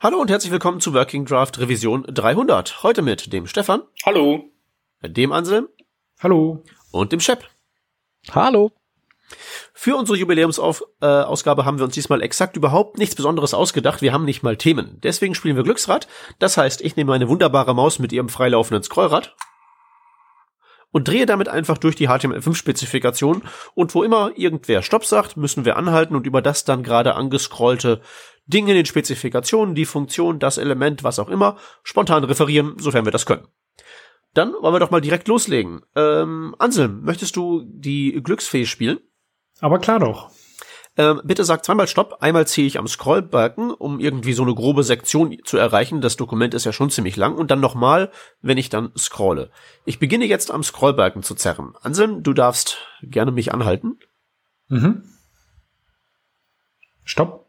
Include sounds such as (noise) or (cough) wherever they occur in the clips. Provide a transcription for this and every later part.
Hallo und herzlich willkommen zu Working Draft Revision 300. Heute mit dem Stefan. Hallo. Dem Anselm. Hallo. Und dem Shep. Hallo. Für unsere Jubiläumsausgabe äh, haben wir uns diesmal exakt überhaupt nichts Besonderes ausgedacht. Wir haben nicht mal Themen. Deswegen spielen wir Glücksrad. Das heißt, ich nehme meine wunderbare Maus mit ihrem freilaufenden Scrollrad und drehe damit einfach durch die HTML5-Spezifikation und wo immer irgendwer Stopp sagt, müssen wir anhalten und über das dann gerade angescrollte Ding in den Spezifikationen, die Funktion, das Element, was auch immer, spontan referieren, sofern wir das können. Dann wollen wir doch mal direkt loslegen. Ähm, Anselm, möchtest du die Glücksfee spielen? Aber klar doch. Ähm, bitte sag zweimal Stopp. Einmal ziehe ich am Scrollbalken, um irgendwie so eine grobe Sektion zu erreichen. Das Dokument ist ja schon ziemlich lang. Und dann nochmal, wenn ich dann scrolle. Ich beginne jetzt am Scrollbalken zu zerren. Anselm, du darfst gerne mich anhalten. Mhm. Stopp.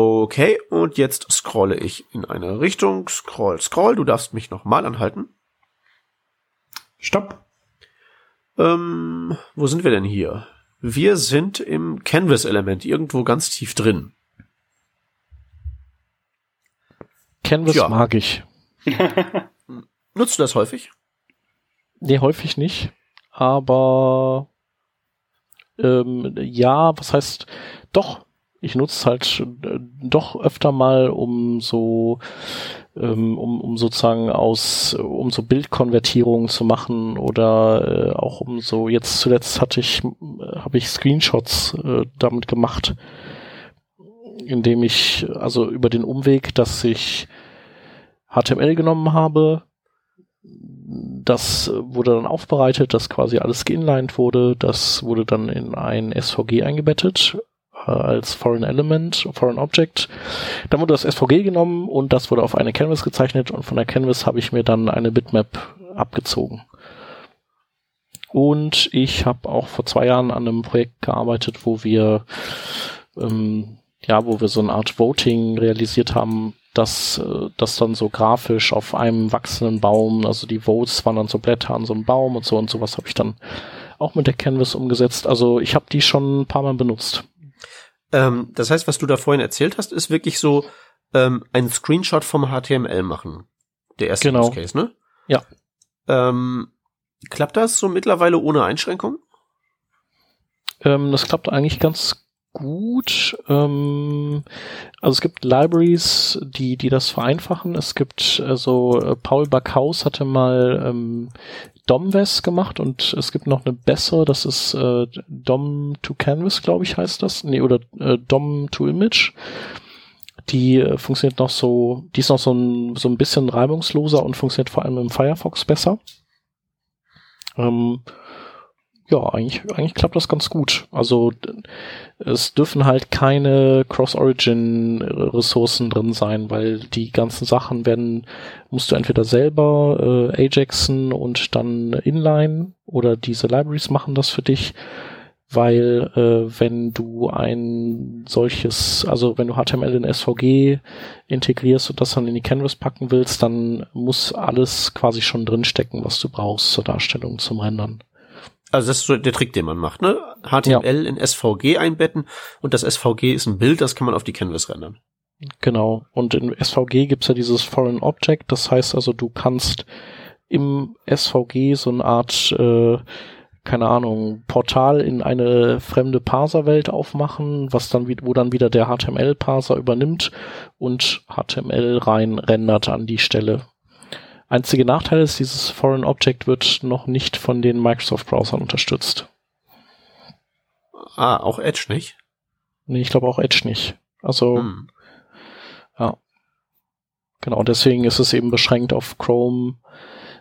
Okay, und jetzt scrolle ich in eine Richtung. Scroll, scroll. Du darfst mich nochmal anhalten. Stopp. Ähm, wo sind wir denn hier? Wir sind im Canvas-Element irgendwo ganz tief drin. Canvas ja. mag ich. (laughs) Nutzt du das häufig? Nee, häufig nicht. Aber ähm, ja, was heißt doch, ich nutze es halt äh, doch öfter mal, um so ähm, um, um sozusagen aus, um so Bildkonvertierungen zu machen oder äh, auch um so, jetzt zuletzt hatte ich, äh, habe ich Screenshots äh, damit gemacht, indem ich, also über den Umweg, dass ich HTML genommen habe, das wurde dann aufbereitet, dass quasi alles geinlined wurde, das wurde dann in ein SVG eingebettet als Foreign Element, Foreign Object. Dann wurde das SVG genommen und das wurde auf eine Canvas gezeichnet und von der Canvas habe ich mir dann eine Bitmap abgezogen. Und ich habe auch vor zwei Jahren an einem Projekt gearbeitet, wo wir ähm, ja, wo wir so eine Art Voting realisiert haben, dass äh, das dann so grafisch auf einem wachsenden Baum, also die Votes waren dann so Blätter an so einem Baum und so und sowas habe ich dann auch mit der Canvas umgesetzt. Also ich habe die schon ein paar Mal benutzt. Ähm, das heißt, was du da vorhin erzählt hast, ist wirklich so ähm, ein Screenshot vom HTML machen. Der erste genau. Use Case, ne? Ja. Ähm, klappt das so mittlerweile ohne Einschränkung? Ähm, das klappt eigentlich ganz gut. Ähm, also es gibt Libraries, die, die das vereinfachen. Es gibt also Paul Backhaus hatte mal ähm, DOMVES gemacht und es gibt noch eine bessere, das ist äh, DOM to Canvas, glaube ich, heißt das. Nee, oder äh, DOM to Image. Die äh, funktioniert noch so, die ist noch so ein, so ein bisschen reibungsloser und funktioniert vor allem im Firefox besser. Ähm, ja, eigentlich, eigentlich klappt das ganz gut. Also es dürfen halt keine Cross-Origin-Ressourcen drin sein, weil die ganzen Sachen werden, musst du entweder selber äh, Ajaxen und dann Inline oder diese Libraries machen das für dich, weil äh, wenn du ein solches, also wenn du HTML in SVG integrierst und das dann in die Canvas packen willst, dann muss alles quasi schon drinstecken, was du brauchst zur Darstellung, zum Rendern. Also das ist so der Trick, den man macht, ne? HTML ja. in SVG einbetten und das SVG ist ein Bild, das kann man auf die Canvas rendern. Genau. Und in SVG gibt's ja dieses Foreign Object, das heißt also, du kannst im SVG so eine Art, äh, keine Ahnung, Portal in eine fremde Parserwelt aufmachen, was dann, wo dann wieder der HTML-Parser übernimmt und HTML rein rendert an die Stelle. Einzige Nachteil ist, dieses Foreign Object wird noch nicht von den Microsoft-Browsern unterstützt. Ah, auch Edge nicht? Nee, ich glaube auch Edge nicht. Also, hm. ja. Genau, deswegen ist es eben beschränkt auf Chrome,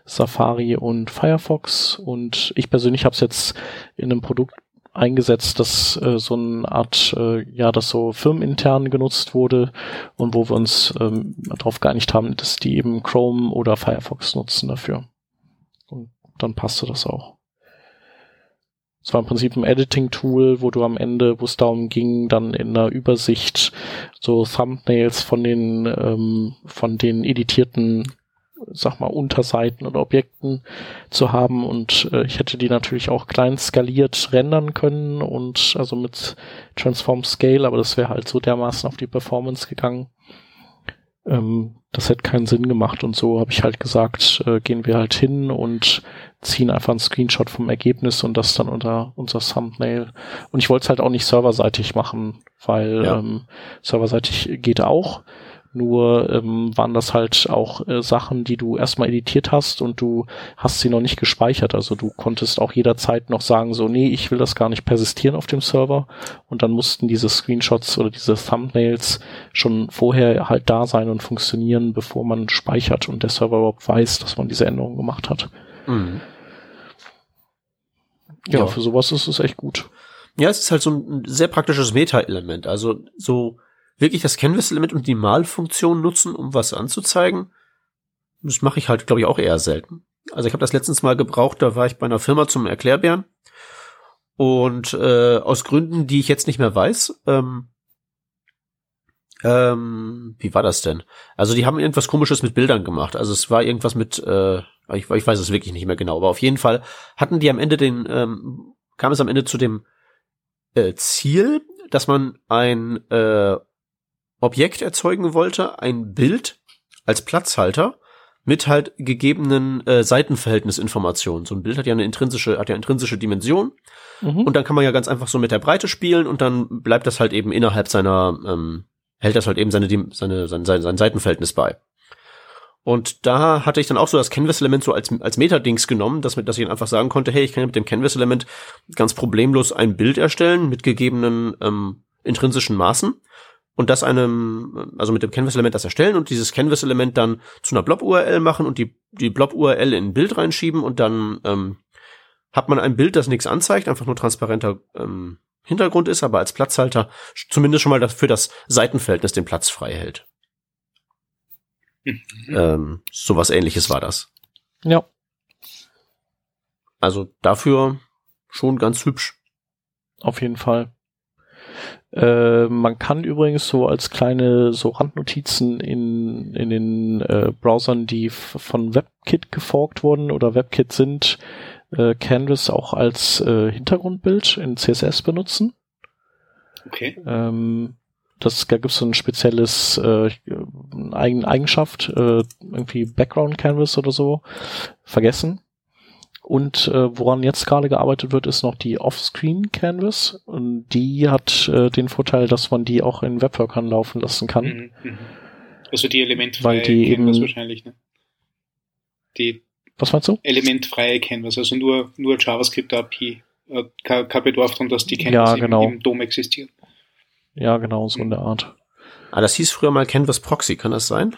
Safari und Firefox. Und ich persönlich habe es jetzt in einem Produkt eingesetzt, dass äh, so eine Art, äh, ja, das so firmenintern genutzt wurde und wo wir uns ähm, darauf geeinigt haben, dass die eben Chrome oder Firefox nutzen dafür. Und dann passte das auch. Es war im Prinzip ein Editing-Tool, wo du am Ende, wo es darum ging, dann in einer Übersicht so Thumbnails von den ähm, von den editierten sag mal, Unterseiten oder Objekten zu haben und äh, ich hätte die natürlich auch klein skaliert rendern können und also mit Transform Scale, aber das wäre halt so dermaßen auf die Performance gegangen. ähm, das hätte keinen Sinn gemacht und so habe ich halt gesagt, äh, gehen wir halt hin und ziehen einfach einen Screenshot vom Ergebnis und das dann unter unser Thumbnail. Und ich wollte es halt auch nicht serverseitig machen, weil ja. ähm, serverseitig geht auch. Nur ähm, waren das halt auch äh, Sachen, die du erstmal editiert hast und du hast sie noch nicht gespeichert. Also du konntest auch jederzeit noch sagen, so, nee, ich will das gar nicht persistieren auf dem Server. Und dann mussten diese Screenshots oder diese Thumbnails schon vorher halt da sein und funktionieren, bevor man speichert und der Server überhaupt weiß, dass man diese Änderung gemacht hat. Mhm. Ja, ja, für sowas ist es echt gut. Ja, es ist halt so ein sehr praktisches Meta-Element. Also so wirklich das Canvas-Element und die Malfunktion nutzen, um was anzuzeigen, das mache ich halt, glaube ich, auch eher selten. Also ich habe das letztens mal gebraucht, da war ich bei einer Firma zum Erklärbären. Und äh, aus Gründen, die ich jetzt nicht mehr weiß, ähm, ähm, wie war das denn? Also die haben irgendwas komisches mit Bildern gemacht. Also es war irgendwas mit, äh, ich, ich weiß es wirklich nicht mehr genau, aber auf jeden Fall hatten die am Ende den, ähm, kam es am Ende zu dem äh, Ziel, dass man ein äh, Objekt erzeugen wollte, ein Bild als Platzhalter mit halt gegebenen äh, Seitenverhältnisinformationen. So ein Bild hat ja eine intrinsische, hat ja intrinsische Dimension. Mhm. Und dann kann man ja ganz einfach so mit der Breite spielen und dann bleibt das halt eben innerhalb seiner, ähm, hält das halt eben seine, seine, sein, sein, sein Seitenverhältnis bei. Und da hatte ich dann auch so das Canvas-Element so als, als Meta-Dings genommen, dass, dass ich dann einfach sagen konnte, hey, ich kann ja mit dem Canvas-Element ganz problemlos ein Bild erstellen mit gegebenen ähm, intrinsischen Maßen und das einem, also mit dem Canvas-Element das erstellen und dieses Canvas-Element dann zu einer Blob-URL machen und die, die Blob-URL in ein Bild reinschieben und dann ähm, hat man ein Bild, das nichts anzeigt, einfach nur transparenter ähm, Hintergrund ist, aber als Platzhalter zumindest schon mal für das Seitenverhältnis den Platz frei hält. Mhm. Ähm, sowas ähnliches war das. Ja. Also dafür schon ganz hübsch. Auf jeden Fall. Äh, man kann übrigens so als kleine so Randnotizen in, in den äh, Browsern, die von WebKit geforkt wurden oder WebKit sind, äh, Canvas auch als äh, Hintergrundbild in CSS benutzen. Okay. Ähm, das, da gibt es so ein spezielles äh, Eigen, Eigenschaft, äh, irgendwie Background Canvas oder so, vergessen. Und äh, woran jetzt gerade gearbeitet wird, ist noch die Offscreen Canvas. Und die hat äh, den Vorteil, dass man die auch in Webworkern laufen lassen kann. Mhm, mhm. Also die elementfreie die Canvas eben, wahrscheinlich, ne? Die was meinst du? Elementfreie Canvas, also nur, nur JavaScript API. Äh, kein Bedarf daran, dass die Canvas ja, genau. im, im DOM existiert. Ja, genau, so in der Art. Ah, das hieß früher mal Canvas Proxy, kann das sein?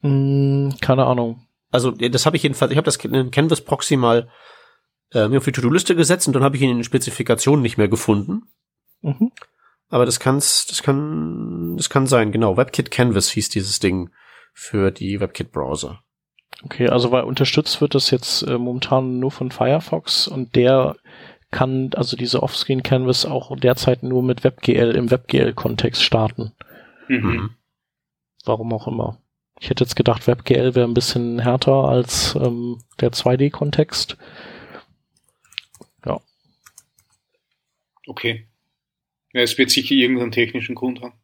Hm, keine Ahnung. Also das habe ich jedenfalls, ich habe das Canvas Proxy mal äh, mir auf die To-Do-Liste gesetzt und dann habe ich ihn in den Spezifikationen nicht mehr gefunden. Mhm. Aber das kann's, das kann, das kann sein, genau. WebKit Canvas hieß dieses Ding für die WebKit-Browser. Okay, also weil unterstützt wird das jetzt äh, momentan nur von Firefox und der kann also diese Offscreen Canvas auch derzeit nur mit WebGL im WebGL-Kontext starten. Mhm. Warum auch immer. Ich hätte jetzt gedacht, WebGL wäre ein bisschen härter als ähm, der 2D-Kontext. Ja. Okay. Ja, es wird sicher irgendeinen technischen Grund haben.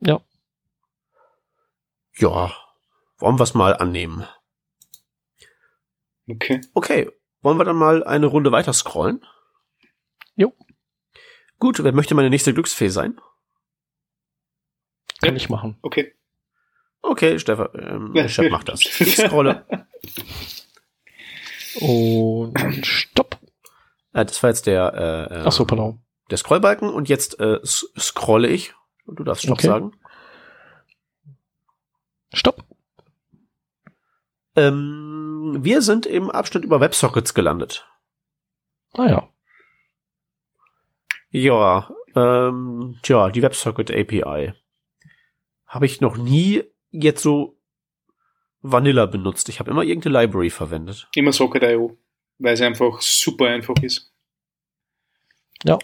Ja. Ja, wollen wir es mal annehmen. Okay. Okay, wollen wir dann mal eine Runde weiter scrollen? Jo. Gut, wer möchte meine nächste Glücksfee sein? Kann ja. ich machen. Okay. Okay, Stefan, ähm, Chef macht das. Ich scrolle. Und stopp. Äh, das war jetzt der, äh, Ach so, pardon. der Scrollbalken und jetzt äh, scrolle ich. Und du darfst Stopp okay. sagen. Stopp. Ähm, wir sind im Abschnitt über WebSockets gelandet. Ah ja. Ja, ähm, tja, die WebSocket API. Habe ich noch nie jetzt so Vanilla benutzt. Ich habe immer irgendeine Library verwendet. Immer Socket.io, weil es einfach super einfach ist. Ja.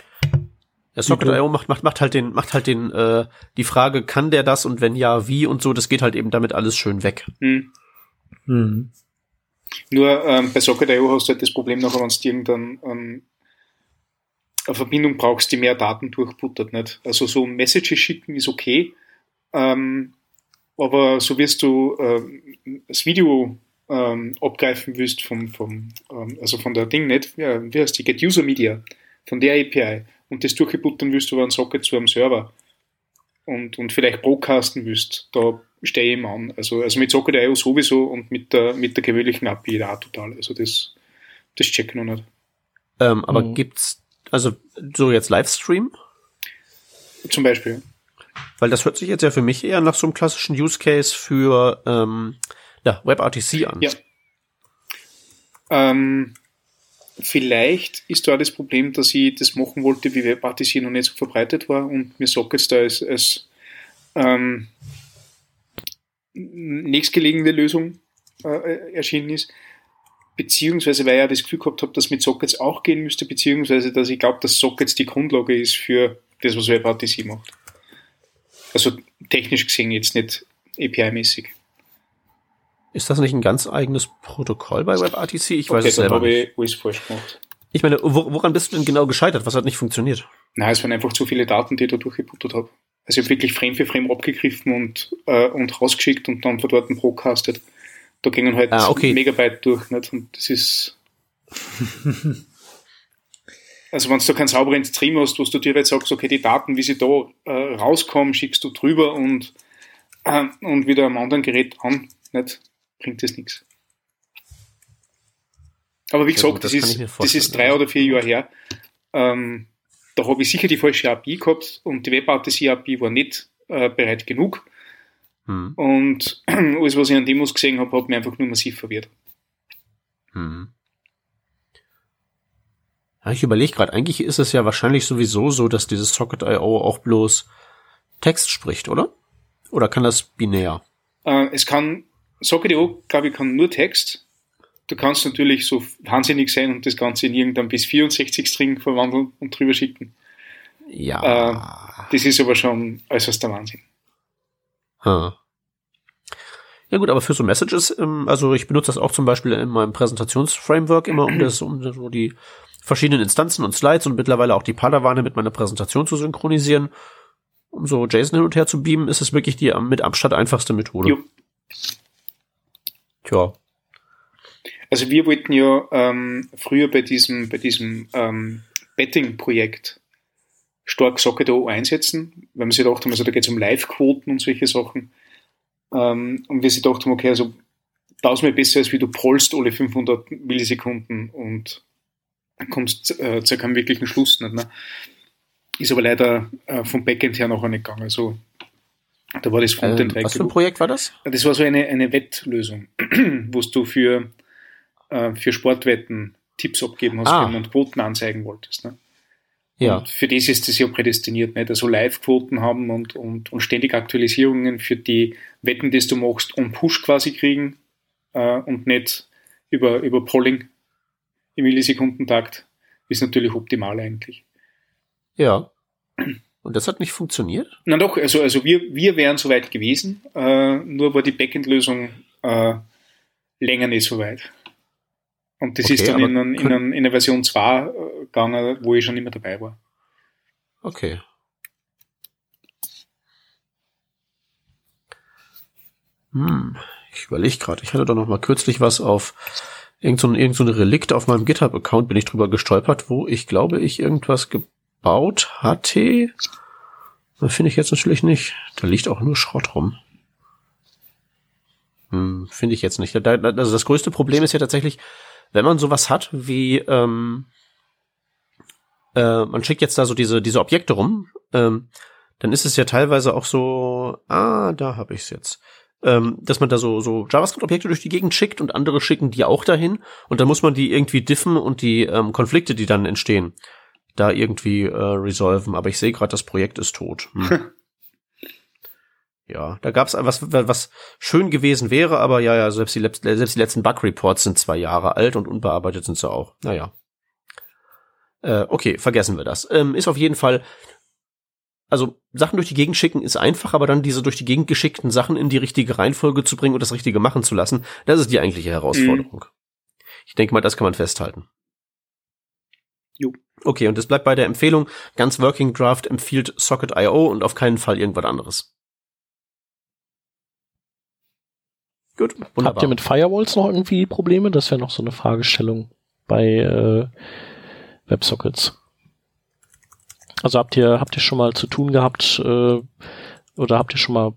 Ja, Socket.io macht, macht, macht halt den, macht halt den, äh, die Frage, kann der das und wenn ja, wie und so, das geht halt eben damit alles schön weg. Hm. Hm. Nur ähm, bei Socket.io hast du halt das Problem noch, wenn du irgendeine ähm, eine Verbindung brauchst, die mehr Daten durchbuttert, nicht? Also so Messages schicken ist okay, ähm, aber so wirst du äh, das Video ähm, abgreifen willst vom, vom ähm, also von der Ding nicht, ja, wie heißt die, Get User Media, von der API und das durchgebuttern willst du über einen Socket zu einem Server und, und vielleicht broadcasten willst, da stehe ich ihm an. Also, also mit Socket.io sowieso und mit der, mit der gewöhnlichen API da total. Also das, das check ich noch nicht. Ähm, aber mhm. gibt's, also so jetzt Livestream? Zum Beispiel. Weil das hört sich jetzt ja für mich eher nach so einem klassischen Use Case für ähm, ja, WebRTC an. Ja. Ähm, vielleicht ist da das Problem, dass ich das machen wollte, wie WebRTC noch nicht so verbreitet war und mir Sockets da als, als ähm, nächstgelegene Lösung äh, erschienen ist. Beziehungsweise, weil ich ja das Gefühl gehabt habe, dass mit Sockets auch gehen müsste, beziehungsweise, dass ich glaube, dass Sockets die Grundlage ist für das, was WebRTC macht. Also technisch gesehen jetzt nicht API-mäßig. Ist das nicht ein ganz eigenes Protokoll bei WebRTC? Ich okay, weiß es selber habe ich falsch gemacht. Ich meine, woran bist du denn genau gescheitert? Was hat nicht funktioniert? Nein, es waren einfach zu viele Daten, die ich da durchgebuttert habe. Also ich habe wirklich Frame für Frame abgegriffen und, äh, und rausgeschickt und dann von dort broadcastet. Da gingen halt ah, okay. Megabyte durch, nicht? Und das ist. (laughs) also wenn du keinen sauberen Stream hast, wo du dir jetzt sagst, okay, die Daten, wie sie da äh, rauskommen, schickst du drüber und, äh, und wieder am anderen Gerät an, nicht? Bringt das nichts. Aber wie ja, gesagt, gut, das, das, ist, das ist drei oder vier Jahre her. Ähm, da habe ich sicher die falsche API gehabt und die WebRTC API war nicht äh, bereit genug. Hm. Und (clears throat) alles, was ich an Demos gesehen habe, hat mir einfach nur massiv verwirrt. Hm. Ja, ich überlege gerade, eigentlich ist es ja wahrscheinlich sowieso so, dass dieses Socket.io auch bloß Text spricht, oder? Oder kann das binär? Äh, es kann, Socket.io, glaube ich, kann nur Text. Du kannst natürlich so wahnsinnig sein und das Ganze in irgendein bis 64 String verwandeln und drüber schicken. Ja. Äh, das ist aber schon äußerst der Wahnsinn. Hm. Ja gut, aber für so Messages, ähm, also ich benutze das auch zum Beispiel in meinem Präsentationsframework immer, um das, um so die verschiedenen Instanzen und Slides und mittlerweile auch die Padawane mit meiner Präsentation zu synchronisieren. Um so JSON hin und her zu beamen, ist es wirklich die mit Abstand einfachste Methode. Jo. Tja, also wir wollten ja ähm, früher bei diesem, bei diesem ähm, Betting-Projekt stark Socket.io einsetzen, weil wir sich gedacht haben, also da geht es um Live-Quoten und solche Sachen. Ähm, und wir sich gedacht haben, okay, also tausendmal besser, als wie du pollst alle 500 Millisekunden und kommst äh, zu keinem wirklichen Schluss nicht. Ne? Ist aber leider äh, vom Backend her noch nicht gegangen. Also da war das Frontend ähm, Was für ein Projekt war das? Das war so eine, eine Wettlösung, (clears throat) wo du für äh, für Sportwetten Tipps abgeben hast ah. und Quoten anzeigen wolltest. Ne? Ja. Und für das ist das ja prädestiniert, nicht? Also Live-Quoten haben und, und, und ständig Aktualisierungen für die Wetten, die du machst, und Push quasi kriegen äh, und nicht über, über Polling im Millisekundentakt ist natürlich optimal eigentlich. Ja. Und das hat nicht funktioniert? Na doch, also, also wir, wir wären soweit gewesen, äh, nur war die Backend-Lösung äh, länger nicht so weit. Und das okay, ist dann in, ein, in, ein, in eine Version 2 äh, gegangen, wo ich schon immer dabei war. Okay. Hm, ich überlege gerade, ich hatte doch noch mal kürzlich was auf irgend so, irgend so ein Relikt auf meinem GitHub-Account bin ich drüber gestolpert, wo ich glaube, ich irgendwas gebaut hatte. Das finde ich jetzt natürlich nicht. Da liegt auch nur Schrott rum. Hm, finde ich jetzt nicht. also das größte Problem ist ja tatsächlich, wenn man sowas hat wie, ähm, äh, man schickt jetzt da so diese, diese Objekte rum, ähm, dann ist es ja teilweise auch so, ah, da habe ich es jetzt. Ähm, dass man da so, so JavaScript-Objekte durch die Gegend schickt und andere schicken die auch dahin und dann muss man die irgendwie diffen und die ähm, Konflikte, die dann entstehen, da irgendwie äh, resolven. Aber ich sehe gerade, das Projekt ist tot. Hm. (laughs) Ja, da gab es was, was schön gewesen wäre, aber ja, ja, selbst die, selbst die letzten Bug-Reports sind zwei Jahre alt und unbearbeitet sind sie auch. Naja. Äh, okay, vergessen wir das. Ähm, ist auf jeden Fall, also Sachen durch die Gegend schicken ist einfach, aber dann diese durch die Gegend geschickten Sachen in die richtige Reihenfolge zu bringen und das Richtige machen zu lassen, das ist die eigentliche Herausforderung. Mhm. Ich denke mal, das kann man festhalten. Jo. Okay, und es bleibt bei der Empfehlung, ganz Working Draft empfiehlt Socket.io und auf keinen Fall irgendwas anderes. Gut, wunderbar. Habt ihr mit Firewalls noch irgendwie Probleme? Das wäre noch so eine Fragestellung bei äh, WebSockets. Also habt ihr habt ihr schon mal zu tun gehabt äh, oder habt ihr schon mal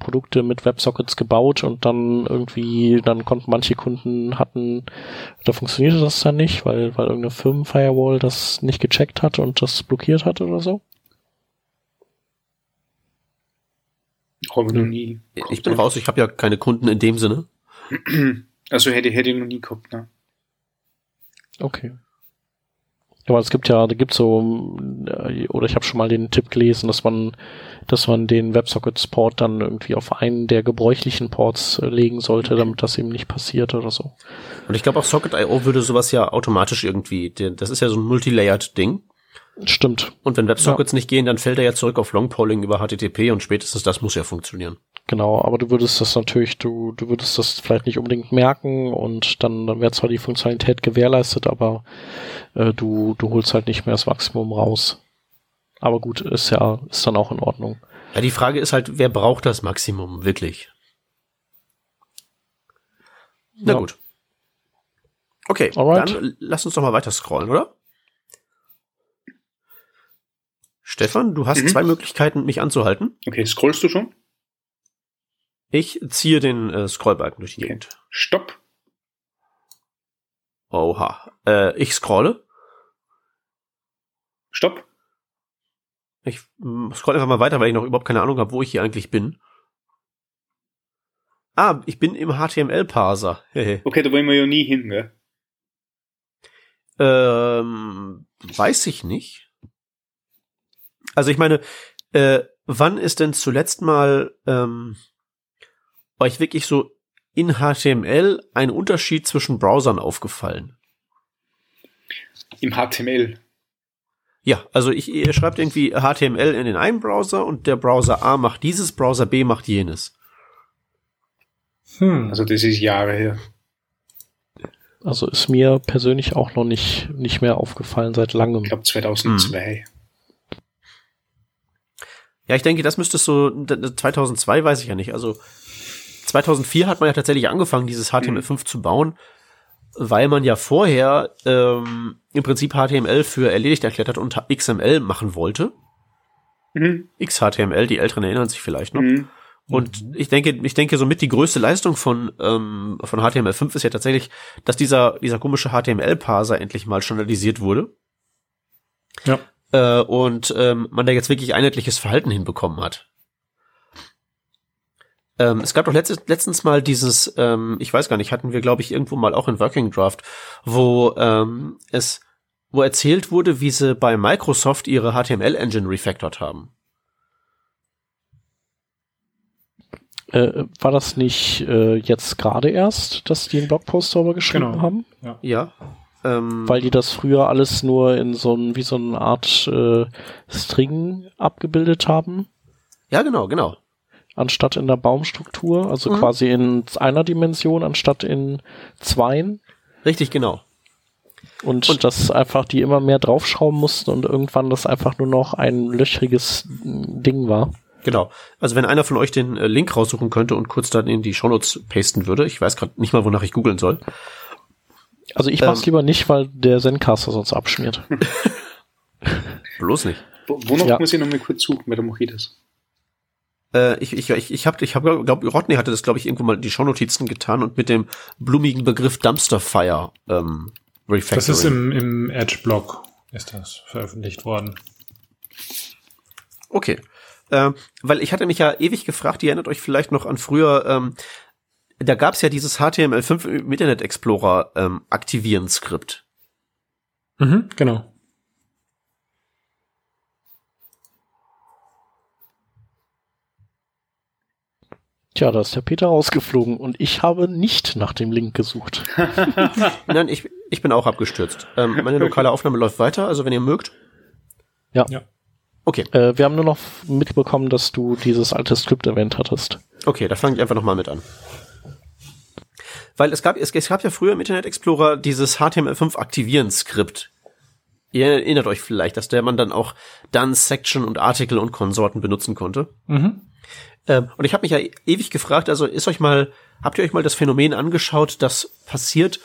Produkte mit WebSockets gebaut und dann irgendwie, dann konnten manche Kunden hatten, da funktionierte das dann nicht, weil, weil irgendeine Firmenfirewall das nicht gecheckt hat und das blockiert hat oder so? Haben wir noch nie. Ich bin raus, ich habe ja keine Kunden in dem Sinne. (clears throat) Also hätte, hätte ich noch nie gehabt, ne? Okay. Ja, aber es gibt ja, da gibt so, äh, oder ich habe schon mal den Tipp gelesen, dass man, dass man den WebSockets-Port dann irgendwie auf einen der gebräuchlichen Ports äh, legen sollte, damit das eben nicht passiert oder so. Und ich glaube auch Socket.io würde sowas ja automatisch irgendwie, das ist ja so ein Multilayered-Ding. Stimmt. Und wenn WebSockets ja. nicht gehen, dann fällt er ja zurück auf Longpolling über HTTP und spätestens das muss ja funktionieren. Genau, aber du würdest das natürlich, du, du würdest das vielleicht nicht unbedingt merken und dann, dann wäre zwar die Funktionalität gewährleistet, aber äh, du, du holst halt nicht mehr das Maximum raus. Aber gut, ist ja, ist dann auch in Ordnung. Ja, die Frage ist halt, wer braucht das Maximum wirklich? Na ja. gut. Okay, Alright. dann lass uns doch mal weiter scrollen, oder? Stefan, du hast mhm. zwei Möglichkeiten, mich anzuhalten. Okay, scrollst du schon? Ich ziehe den äh, Scrollbalken durch die okay. Gegend. Stopp. Oha. Äh, ich scrolle. Stopp. Ich mm, scroll einfach mal weiter, weil ich noch überhaupt keine Ahnung habe, wo ich hier eigentlich bin. Ah, ich bin im HTML-Parser. okay, da wollen wir ja nie hin, gell? Ähm, weiß ich nicht. Also ich meine, äh, wann ist denn zuletzt mal ähm, euch wirklich so in HTML ein Unterschied zwischen Browsern aufgefallen? Im HTML. Ja, also ich, ihr schreibt irgendwie HTML in den einen Browser und der Browser A macht dieses, Browser B macht jenes. Hm. Also das ist Jahre her. Also ist mir persönlich auch noch nicht, nicht mehr aufgefallen seit langem. Ich glaube 2002. Hm. Ja, ich denke, das müsste so, 2002 weiß ich ja nicht, also 2004 hat man ja tatsächlich angefangen, dieses HTML5 mhm. zu bauen, weil man ja vorher ähm, im Prinzip HTML für erledigt erklärt hat und XML machen wollte. Mhm. XHTML, die Älteren erinnern sich vielleicht noch. Mhm. Und ich denke, ich denke, somit die größte Leistung von, ähm, von HTML5 ist ja tatsächlich, dass dieser, dieser komische HTML-Parser endlich mal standardisiert wurde. Ja. Äh, und ähm, man da jetzt wirklich einheitliches Verhalten hinbekommen hat. Ähm, es gab doch letztens, letztens mal dieses, ähm, ich weiß gar nicht, hatten wir, glaube ich, irgendwo mal auch in Working Draft, wo ähm, es, wo erzählt wurde, wie sie bei Microsoft ihre HTML-Engine refactored haben. Äh, war das nicht äh, jetzt gerade erst, dass die einen Blogpost darüber geschrieben genau. haben? Ja. ja. Ähm, Weil die das früher alles nur in so ein, wie so eine Art äh, String abgebildet haben. Ja, genau, genau anstatt in der Baumstruktur, also mhm. quasi in einer Dimension anstatt in zweien. Richtig, genau. Und, und dass einfach die immer mehr draufschrauben mussten und irgendwann das einfach nur noch ein löchriges Ding war. Genau. Also wenn einer von euch den äh, Link raussuchen könnte und kurz dann in die Shownotes pasten würde, ich weiß gerade nicht mal, wonach ich googeln soll. Also ich mach's ähm, lieber nicht, weil der Zencaster sonst abschmiert. (laughs) (laughs) Bloß nicht. Wonach ja. muss ich noch mal kurz suchen, mache ich das. Äh, ich ich ich ich habe ich hab, glaube Rodney hatte das glaube ich irgendwo mal die Shownotizen getan und mit dem blumigen Begriff Dumpster Fire ähm, Refactoring. Das ist im im Edge Blog ist das veröffentlicht worden. Okay. Äh, weil ich hatte mich ja ewig gefragt, ihr erinnert euch vielleicht noch an früher, ähm, da gab's ja dieses HTML5 im Internet Explorer ähm, aktivieren Skript. Mhm, genau. Tja, da ist der Peter rausgeflogen und ich habe nicht nach dem Link gesucht. (laughs) Nein, ich, ich bin auch abgestürzt. Ähm, meine lokale Aufnahme läuft weiter, also wenn ihr mögt. Ja. ja. Okay. Äh, wir haben nur noch mitbekommen, dass du dieses alte Skript erwähnt hattest. Okay, da fange ich einfach nochmal mit an. Weil es gab, es, es gab ja früher im Internet Explorer dieses HTML5 aktivieren Skript. Ihr erinnert euch vielleicht, dass der man dann auch dann Section und Artikel und Konsorten benutzen konnte. Mhm. Ähm, und ich habe mich ja ewig gefragt, also ist euch mal, habt ihr euch mal das Phänomen angeschaut, das passiert,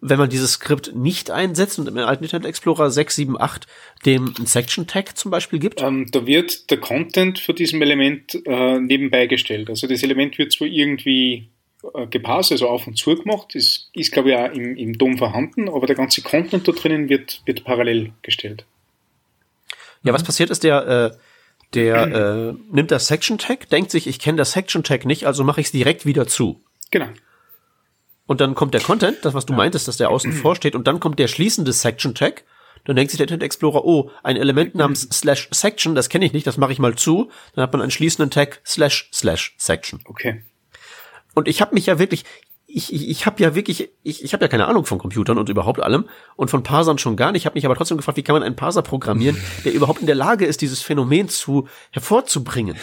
wenn man dieses Skript nicht einsetzt und im alten Internet Explorer 6, 7, 8 dem ein Section Tag zum Beispiel gibt? Ähm, da wird der Content für diesem Element äh, nebenbei gestellt. Also das Element wird zwar irgendwie äh, gepasst, also auf und zu gemacht, ist, ist glaube ich auch im, im DOM vorhanden, aber der ganze Content da drinnen wird, wird parallel gestellt. Ja, was passiert ist, der, äh, der äh, nimmt das Section Tag, denkt sich, ich kenne das Section Tag nicht, also mache ich es direkt wieder zu. Genau. Und dann kommt der Content, das was du meintest, dass der außen vor steht, und dann kommt der schließende Section Tag. Dann denkt sich der Internet Explorer, oh, ein Element namens (clears throat) slash Section, das kenne ich nicht, das mache ich mal zu. Dann hat man einen schließenden Tag slash slash Section. Okay. Und ich habe mich ja wirklich, ich, ich, ich habe ja wirklich, ich, ich habe ja keine Ahnung von Computern und überhaupt allem und von Parsern schon gar nicht. Ich habe mich aber trotzdem gefragt, wie kann man einen Parser programmieren, (laughs) der überhaupt in der Lage ist, dieses Phänomen zu hervorzubringen.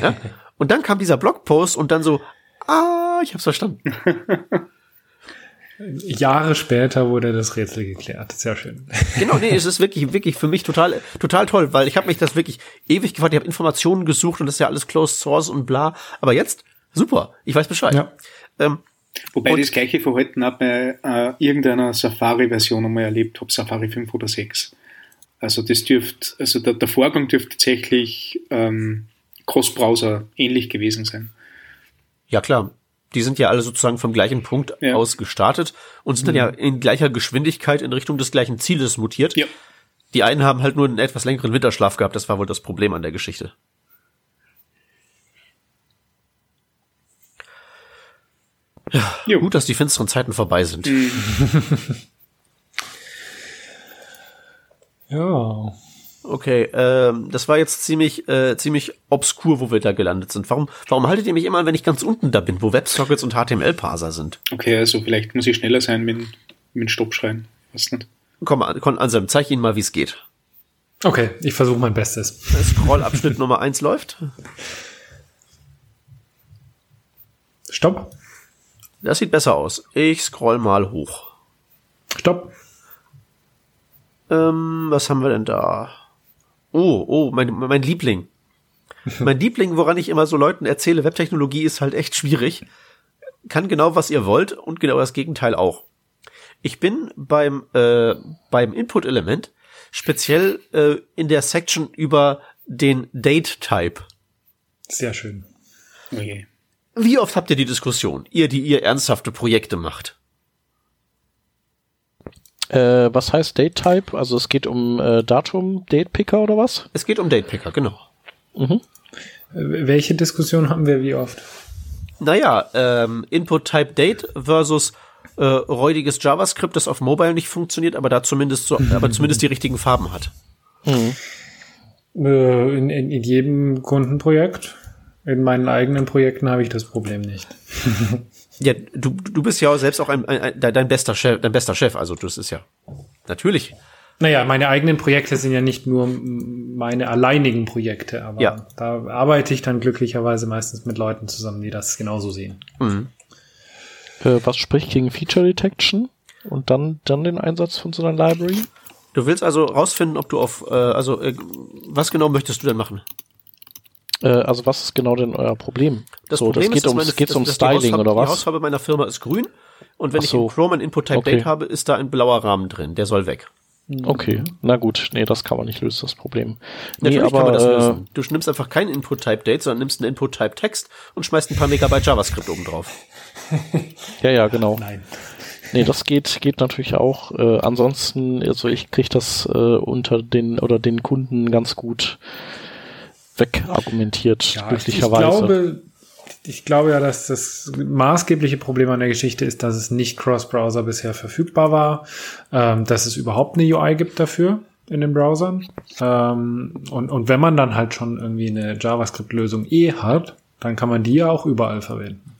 Ja? Und dann kam dieser Blogpost und dann so, ah, ich hab's verstanden. (laughs) Jahre später wurde das Rätsel geklärt. Sehr schön. (laughs) Genau, nee, es ist wirklich, wirklich für mich total, total toll, weil ich habe mich das wirklich ewig gefragt, ich habe Informationen gesucht und das ist ja alles Closed Source und bla. Aber jetzt, super, ich weiß Bescheid. Ja. Ähm, Wobei Und- ich das gleiche Verhalten auch bei äh, irgendeiner Safari-Version einmal erlebt habe, Safari 5 oder 6. Also das dürfte, also der, der Vorgang dürfte tatsächlich ähm, Cross-Browser ähnlich gewesen sein. ja klar, die sind ja alle sozusagen vom gleichen Punkt Ja. Mhm. aus gestartet und sind dann ja in gleicher Geschwindigkeit in Richtung des gleichen Zieles mutiert. Ja. Die einen haben halt nur einen etwas längeren Winterschlaf gehabt, das war wohl das Problem an der Geschichte. Jo. Gut, dass die finsteren Zeiten vorbei sind. Mhm. (laughs) Ja. Okay, ähm, das war jetzt ziemlich, äh, ziemlich obskur, wo wir da gelandet sind. Warum, warum haltet ihr mich immer an, wenn ich ganz unten da bin, wo Websockets und HTML-Parser sind? Okay, also vielleicht muss ich schneller sein mit, mit Stopp schreien. Weiß nicht. Komm, An- komm Anselm, zeig Ihnen mal, wie es geht. Okay, ich versuche mein Bestes. Scrollabschnitt (laughs) Nummer eins läuft. Stopp. Das sieht besser aus. Ich scroll mal hoch. Stopp. Ähm, was haben wir denn da? Oh, oh, mein, mein Liebling. (laughs) Mein Liebling, woran ich immer so Leuten erzähle, Webtechnologie ist halt echt schwierig. Kann genau, was ihr wollt und genau das Gegenteil auch. Ich bin beim, äh, beim Input-Element speziell äh, in der Section über den Date-Type. Sehr schön. Okay. Wie oft habt ihr die Diskussion, ihr, die ihr ernsthafte Projekte macht? Äh, was heißt Date Type? Also es geht um äh, Datum, Date Picker oder was? Es geht um Date-Picker, genau. Äh, Welche Diskussion haben wir wie oft? Naja, ähm, Input-Type-Date versus äh, räudiges JavaScript, das auf Mobile nicht funktioniert, aber da zumindest so, (laughs) aber zumindest die richtigen Farben hat. Äh, in, in, in jedem Kundenprojekt. In meinen eigenen Projekten habe ich das Problem nicht. (laughs) Ja, du, du bist ja selbst auch ein, ein, ein dein bester Chef, dein bester Chef, also das ist ja natürlich. Naja, meine eigenen Projekte sind ja nicht nur meine alleinigen Projekte, aber Ja. da arbeite ich dann glücklicherweise meistens mit Leuten zusammen, die das genauso sehen. Äh, was spricht gegen Feature Detection? Und dann, dann den Einsatz von so einer Library? Du willst also rausfinden, ob du auf, äh, also äh, was genau möchtest du denn machen? Äh, also was ist genau denn euer Problem? Das so, Problem das geht ist, um, meine, geht's um die Styling Hausfarbe- oder Die was? Hausfarbe meiner Firma ist grün und wenn Ach ich so. in Chrome ein Input-Type-Date Okay. habe, ist da ein blauer Rahmen drin. Der soll weg. Okay, na gut, nee, das kann man nicht lösen, das Problem. Nee, Natürlich aber kann man das äh, lösen. Du nimmst einfach kein Input-Type-Date, sondern nimmst einen Input-Type-Text und schmeißt ein paar Megabyte JavaScript oben drauf. (laughs) ja, ja, genau. Nein. Nee, das geht, geht natürlich auch. Äh, ansonsten, also ich kriege das äh, unter den oder den Kunden ganz gut wegargumentiert, Ja, ich, ich glücklicherweise. glaube, ich glaube ja, dass das maßgebliche Problem an der Geschichte ist, dass es nicht Cross-Browser bisher verfügbar war, ähm, dass es überhaupt eine UI gibt dafür in den Browsern. Ähm, und, und wenn man dann halt schon irgendwie eine JavaScript-Lösung eh hat, dann kann man die ja auch überall verwenden.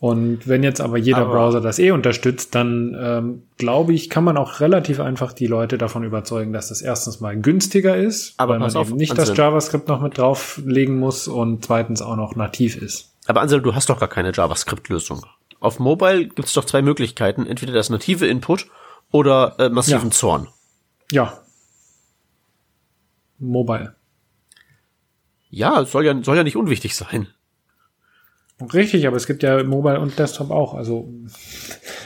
Und wenn jetzt aber jeder Aber- Browser das eh unterstützt, dann ähm, glaube ich, kann man auch relativ einfach die Leute davon überzeugen, dass das erstens mal günstiger ist, Aber weil man auf, eben nicht das Anselm. JavaScript noch mit drauflegen muss und zweitens auch noch nativ ist. Aber Ansel, du hast doch gar keine JavaScript-Lösung. Auf Mobile gibt es doch zwei Möglichkeiten. Entweder das native Input oder äh, massiven Ja. Zorn. Ja. Mobile. Ja, soll ja, soll ja nicht unwichtig sein. Richtig, aber es gibt ja Mobile und Desktop auch. Also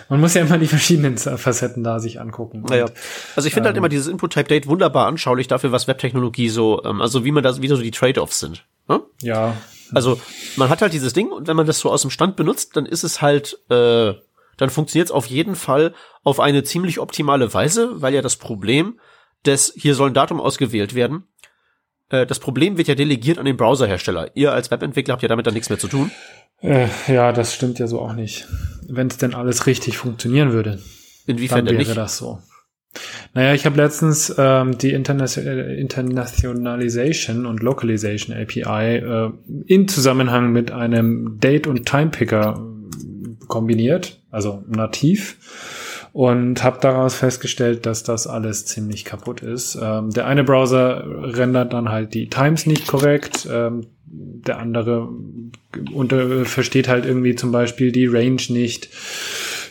man muss ja immer die verschiedenen Facetten da sich angucken. Naja. Also ich finde halt ähm, halt immer dieses Input-Type-Date wunderbar anschaulich dafür, was Webtechnologie so, ähm, also wie man das, wie so die Trade-offs sind. Ne? Ja. Also man hat halt dieses Ding und wenn man das so aus dem Stand benutzt, dann ist es halt, äh, dann funktioniert es auf jeden Fall auf eine ziemlich optimale Weise, weil ja das Problem des, hier soll ein Datum ausgewählt werden, äh, das Problem wird ja delegiert an den Browserhersteller. Ihr als Webentwickler habt ja damit dann nichts mehr zu tun. Äh, ja, das stimmt ja so auch nicht. Wenn es denn alles richtig funktionieren würde. Inwiefern dann wäre das so. Naja, ich habe letztens ähm, die Interna äh, Internationalization und Localization API äh, in Zusammenhang mit einem Date- und Time-Picker kombiniert, also nativ und habe daraus festgestellt, dass das alles ziemlich kaputt ist. Ähm, der eine Browser rendert dann halt die Times nicht korrekt, ähm, der andere unter, versteht halt irgendwie zum Beispiel die Range nicht.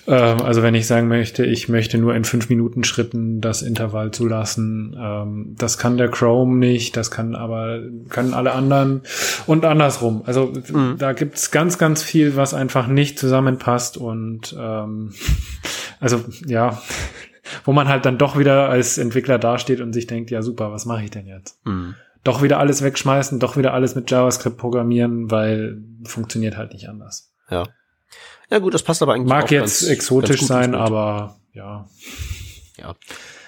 Ähm, also wenn ich sagen möchte, ich möchte nur in fünf Minuten Schritten das Intervall zulassen, ähm, das kann der Chrome nicht, das kann aber können alle anderen und andersrum. Also mhm. da gibt's ganz, ganz viel, was einfach nicht zusammenpasst und ähm, also ja, wo man halt dann doch wieder als Entwickler dasteht und sich denkt, ja super, was mache ich denn jetzt? Mhm. Doch wieder alles wegschmeißen, doch wieder alles mit JavaScript programmieren, weil funktioniert halt nicht anders. Ja. Ja gut, das passt aber eigentlich Mag jetzt ganz, exotisch ganz sein, aber ja. Ja.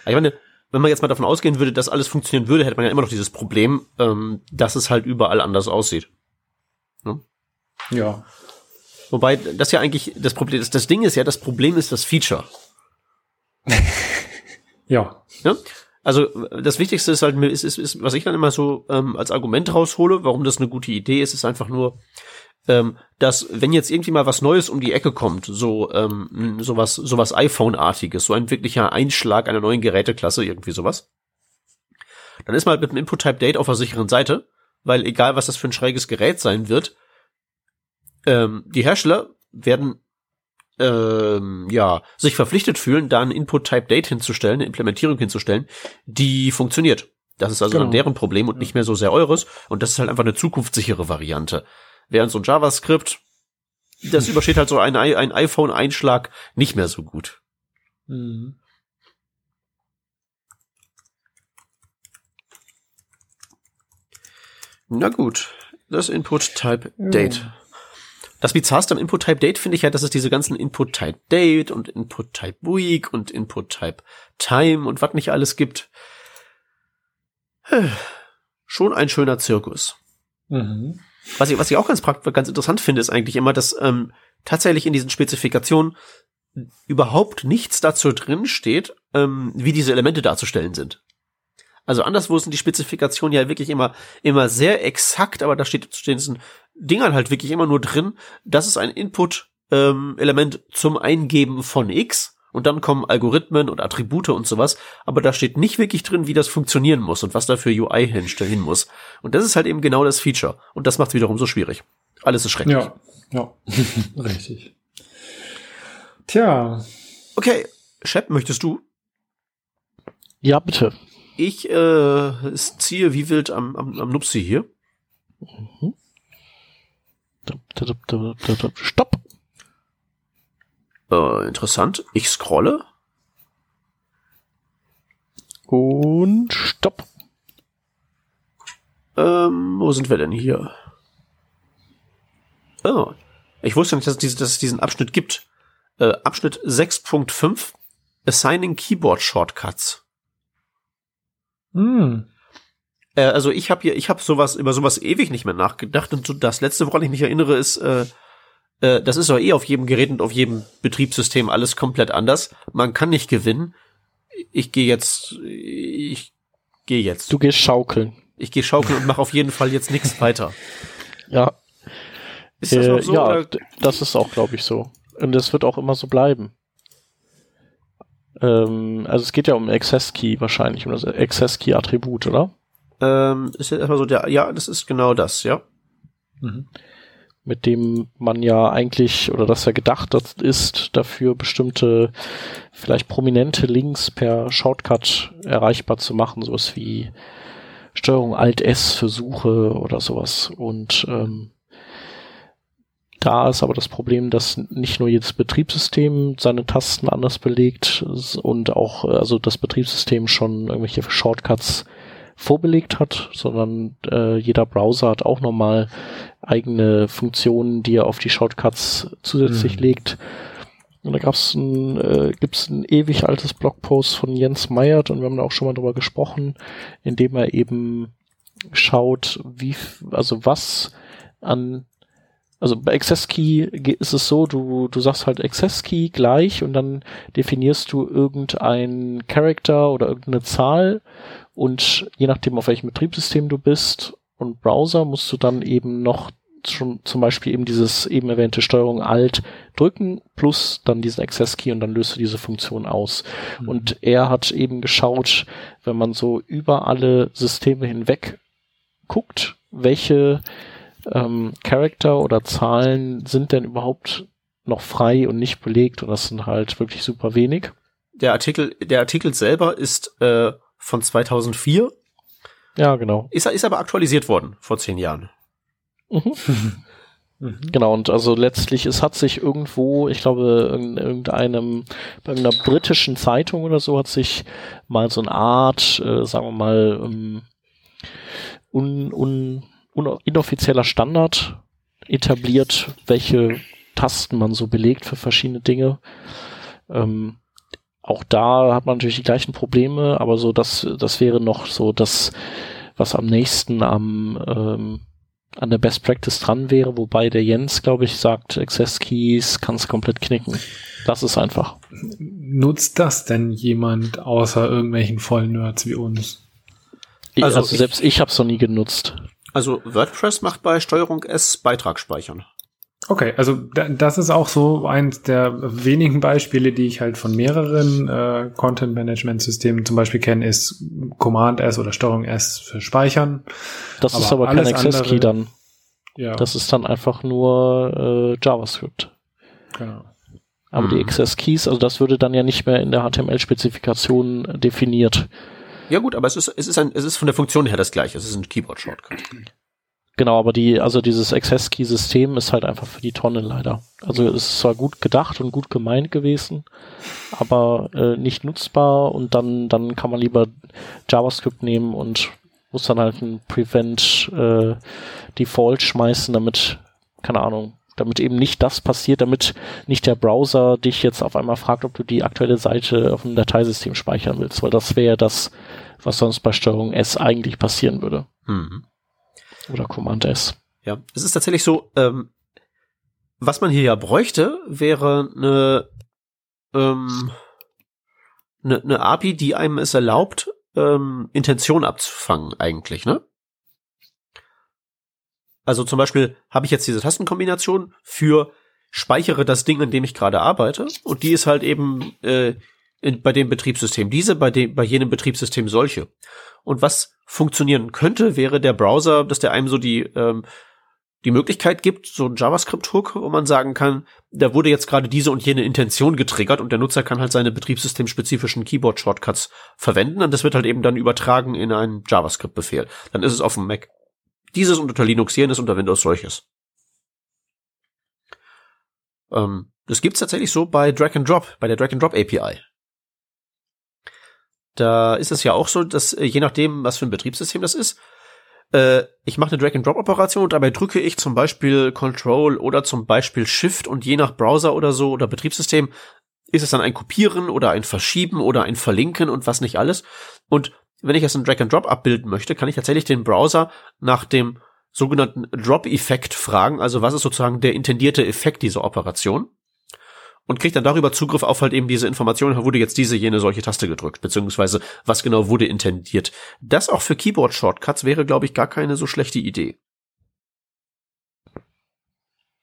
Ich meine, wenn man jetzt mal davon ausgehen würde, dass alles funktionieren würde, hätte man ja immer noch dieses Problem, ähm, dass es halt überall anders aussieht. Ne? Ja. Wobei das ja eigentlich das Problem ist. Das Ding ist ja, das Problem ist das Feature. (laughs) ja. ja. Also das Wichtigste ist halt, ist, ist, ist, was ich dann immer so ähm, als Argument raushole, warum das eine gute Idee ist, ist einfach nur, ähm, dass wenn jetzt irgendwie mal was Neues um die Ecke kommt, so ähm, sowas, sowas iPhone-artiges, so ein wirklicher Einschlag einer neuen Geräteklasse, irgendwie sowas, dann ist man halt mit dem Input-Type-Date auf der sicheren Seite, weil egal was das für ein schräges Gerät sein wird, ähm, die Hersteller werden ähm, ja sich verpflichtet fühlen, da ein Input-Type-Date hinzustellen, eine Implementierung hinzustellen, die funktioniert. Das ist also genau. dann deren Problem und nicht mehr so sehr eures. Und das ist halt einfach eine zukunftssichere Variante. Während so ein JavaScript, das übersteht halt so ein, ein iPhone-Einschlag nicht mehr so gut. Mhm. Na gut, das Input-Type-Date. Ja. Das Bizarrste am Input-Type-Date finde ich ja, dass es diese ganzen Input-Type-Date und Input-Type-Week und Input-Type-Time und was nicht alles gibt. Schon ein schöner Zirkus. Mhm. Was ich, was ich auch ganz praktisch, ganz interessant finde, ist eigentlich immer, dass ähm, tatsächlich in diesen Spezifikationen überhaupt nichts dazu drin steht, ähm, wie diese Elemente darzustellen sind. Also anderswo sind die Spezifikationen ja wirklich immer, immer sehr exakt, aber da steht diesen Dingern halt wirklich immer nur drin, das ist ein Input-Element ähm, zum Eingeben von X und dann kommen Algorithmen und Attribute und sowas, aber da steht nicht wirklich drin, wie das funktionieren muss und was da für UI hinstellen muss. Und das ist halt eben genau das Feature und das macht es wiederum so schwierig. Alles ist schrecklich. Ja, ja, (laughs) richtig. Tja. Okay, Shep, möchtest du? Ja, bitte. Ich äh, ziehe wie wild am, am, am Nupsi hier. Mhm. Stopp! Äh, interessant. Ich scrolle. Und stopp. Ähm, wo sind wir denn hier? Oh, ich wusste nicht, dass, es, dass es diesen Abschnitt gibt. Äh, Abschnitt 6.5 Assigning Keyboard Shortcuts. Hm. Äh, also ich habe hier, ich habe sowas über sowas ewig nicht mehr nachgedacht und so das letzte, woran ich mich erinnere, ist, äh, äh, das ist doch eh auf jedem Gerät und auf jedem Betriebssystem alles komplett anders. Man kann nicht gewinnen. Ich gehe jetzt, ich gehe jetzt. Du gehst schaukeln. Ich gehe schaukeln und mache auf jeden Fall jetzt nichts weiter. Ja. Ist das noch äh, so? Ja, oder? das ist auch, glaube ich, so. Und es wird auch immer so bleiben. Ähm, also es geht ja um Access Key wahrscheinlich, um das Access Key Attribut, oder? Ähm, ist jetzt erstmal so der, ja, das ist genau das, ja. Mhm. Mit dem man ja eigentlich, oder das ja gedacht ist, dafür bestimmte, vielleicht prominente Links per Shortcut erreichbar zu machen, sowas wie Steuerung Alt S für Suche oder sowas. Und ähm, da ist aber das Problem, dass nicht nur jedes Betriebssystem seine Tasten anders belegt und auch also das Betriebssystem schon irgendwelche Shortcuts vorbelegt hat, sondern äh, jeder Browser hat auch nochmal eigene Funktionen, die er auf die Shortcuts zusätzlich mhm. legt. Und da gab's ein, äh, gibt's ein ewig altes Blogpost von Jens Meyert und wir haben da auch schon mal drüber gesprochen, in dem er eben schaut, wie, also was an also bei Access Key ist es so, du, du sagst halt Access Key gleich und dann definierst du irgendein Character oder irgendeine Zahl und je nachdem, auf welchem Betriebssystem du bist und Browser, musst du dann eben noch schon zum Beispiel eben dieses eben erwähnte Steuerung Alt drücken plus dann diesen Access Key und dann löst du diese Funktion aus. Mhm. Und er hat eben geschaut, wenn man so über alle Systeme hinweg guckt, welche ähm, Charakter oder Zahlen sind denn überhaupt noch frei und nicht belegt und das sind halt wirklich super wenig. Der Artikel, der Artikel selber ist äh, von 2004. Ja, genau. Ist, ist aber aktualisiert worden vor zehn Jahren. Mhm. (laughs) mhm. Genau, und also letztlich, es hat sich irgendwo, ich glaube, in irgendeinem, bei einer britischen Zeitung oder so hat sich mal so eine Art, äh, sagen wir mal, um, un, un, un, inoffizieller Standard etabliert, welche Tasten man so belegt für verschiedene Dinge. Ähm, auch da hat man natürlich die gleichen Probleme, aber so das, das wäre noch so das, was am nächsten am ähm, an der Best Practice dran wäre, wobei der Jens, glaube ich, sagt, Access Keys kannst komplett knicken. Das ist einfach. Nutzt das denn jemand außer irgendwelchen Vollnerds wie uns? Also, also selbst ich, ich habe es noch nie genutzt. Also WordPress macht bei Steuerung S Beitrag speichern. Okay, also das ist auch so eins der wenigen Beispiele, die ich halt von mehreren äh, Content-Management-Systemen zum Beispiel kenne, ist Command S oder Steuerung S für Speichern. Das aber ist aber kein Access-Key dann. Ja. Das ist dann einfach nur äh, JavaScript. Genau. Aber mhm. die Access-Keys, also das würde dann ja nicht mehr in der HTML-Spezifikation definiert. Ja gut, aber es ist, es ist ein, es ist von der Funktion her das gleiche. Es ist ein Keyboard-Shortcut. Genau, aber die, also dieses Access-Key-System ist halt einfach für die Tonne leider. Also es ist zwar gut gedacht und gut gemeint gewesen, aber äh, nicht nutzbar und dann, dann kann man lieber JavaScript nehmen und muss dann halt ein Prevent äh, Default schmeißen, damit, keine Ahnung, damit eben nicht das passiert, damit nicht der Browser dich jetzt auf einmal fragt, ob du die aktuelle Seite auf dem Dateisystem speichern willst, weil das wäre das, was sonst bei Steuerung S eigentlich passieren würde. Mhm. Oder Command S. Ja, es ist tatsächlich so, ähm, was man hier ja bräuchte, wäre eine, ähm, eine, eine API, die einem es erlaubt, ähm, Intention abzufangen eigentlich, ne? Also zum Beispiel habe ich jetzt diese Tastenkombination für speichere das Ding, an dem ich gerade arbeite, und die ist halt eben äh, in, bei dem Betriebssystem diese, bei dem, bei jenem Betriebssystem solche. Und was funktionieren könnte, wäre der Browser, dass der einem so die, ähm, die Möglichkeit gibt, so ein JavaScript-Hook, wo man sagen kann, da wurde jetzt gerade diese und jene Intention getriggert und der Nutzer kann halt seine betriebssystemspezifischen Keyboard-Shortcuts verwenden und das wird halt eben dann übertragen in einen JavaScript-Befehl. Dann ist es auf dem Mac dieses und unter Linux jenes, unter Windows solches. Ähm, das gibt's tatsächlich so bei Drag and Drop, bei der Drag and Drop API. Da ist es ja auch so, dass äh, je nachdem, was für ein Betriebssystem das ist, äh, ich mache eine Drag-and-Drop-Operation und dabei drücke ich zum Beispiel Control oder zum Beispiel Shift und je nach Browser oder so oder Betriebssystem ist es dann ein Kopieren oder ein Verschieben oder ein Verlinken und was nicht alles. Und wenn ich jetzt ein Drag-and-Drop abbilden möchte, kann ich tatsächlich den Browser nach dem sogenannten Drop-Effekt fragen, also was ist sozusagen der intendierte Effekt dieser Operation und kriegt dann darüber Zugriff auf halt eben diese Informationen, wurde jetzt diese, jene, solche Taste gedrückt, beziehungsweise was genau wurde intendiert. Das auch für Keyboard-Shortcuts wäre, glaube ich, gar keine so schlechte Idee.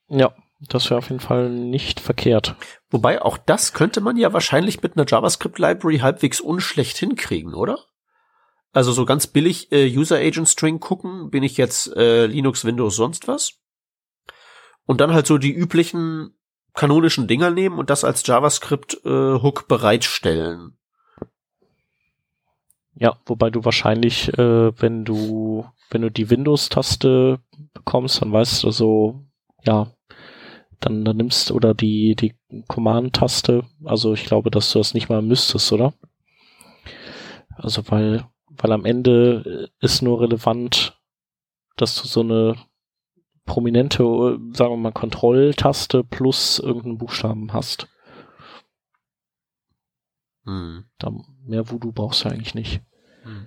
Ja, das wäre auf jeden Fall nicht verkehrt. Wobei auch das könnte man ja wahrscheinlich mit einer JavaScript-Library halbwegs unschlecht hinkriegen, oder? Also so ganz billig äh, User Agent String gucken, bin ich jetzt äh, Linux, Windows, sonst was? Und dann halt so die üblichen kanonischen Dinger nehmen und das als JavaScript-Hook äh, bereitstellen. Ja, wobei du wahrscheinlich, äh, wenn du, wenn du die Windows-Taste bekommst, dann weißt du so, ja, dann, dann nimmst oder die, die Command-Taste, also ich glaube, dass du das nicht mal müsstest, oder? Also weil, weil am Ende ist nur relevant, dass du so eine prominente, sagen wir mal, Kontrolltaste plus irgendeinen Buchstaben hast. Hm. Da, mehr Voodoo brauchst du eigentlich nicht. Hm.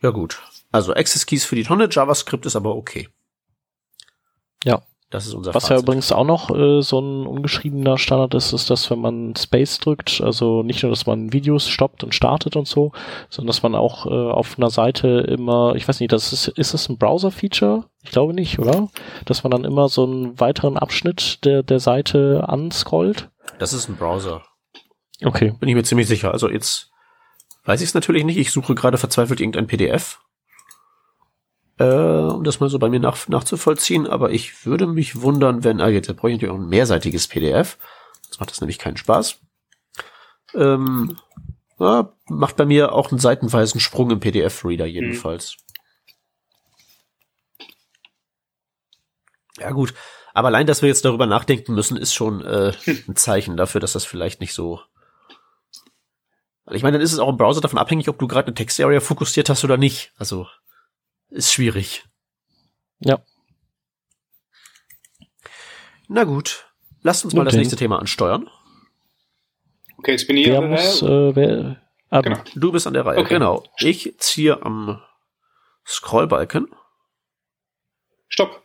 Ja gut. Also Access Keys für die Tonne, JavaScript ist aber okay. Ja. Das ist unser Was Fazit. ja übrigens auch noch äh, so ein ungeschriebener Standard ist, ist, dass wenn man Space drückt, also nicht nur, dass man Videos stoppt und startet und so, sondern dass man auch äh, auf einer Seite immer, ich weiß nicht, das ist, ist das ein Browser-Feature? Ich glaube nicht, oder? Dass man dann immer so einen weiteren Abschnitt der, der Seite anscrollt? Das ist ein Browser. Okay. Bin ich mir ziemlich sicher. Also jetzt weiß ich es natürlich nicht. Ich suche gerade verzweifelt irgendein PDF äh, um das mal so bei mir nach, nachzuvollziehen. Aber ich würde mich wundern, wenn, ah, jetzt brauche ich natürlich auch ein mehrseitiges PDF. Das macht das nämlich keinen Spaß. Ähm, ja, macht bei mir auch einen seitenweisen Sprung im PDF-Reader jedenfalls. Mhm. Ja gut, aber allein, dass wir jetzt darüber nachdenken müssen, ist schon äh, (laughs) ein Zeichen dafür, dass das vielleicht nicht so. Ich meine, dann ist es auch im Browser davon abhängig, ob du gerade eine Text-Area fokussiert hast oder nicht. Also ist schwierig. Ja. Na gut, lasst uns mal okay. das nächste Thema ansteuern. Okay, jetzt bin ich wer muss, äh, wer, ah, genau. Du bist an der Reihe, okay. genau. Ich ziehe am Scrollbalken. Stopp.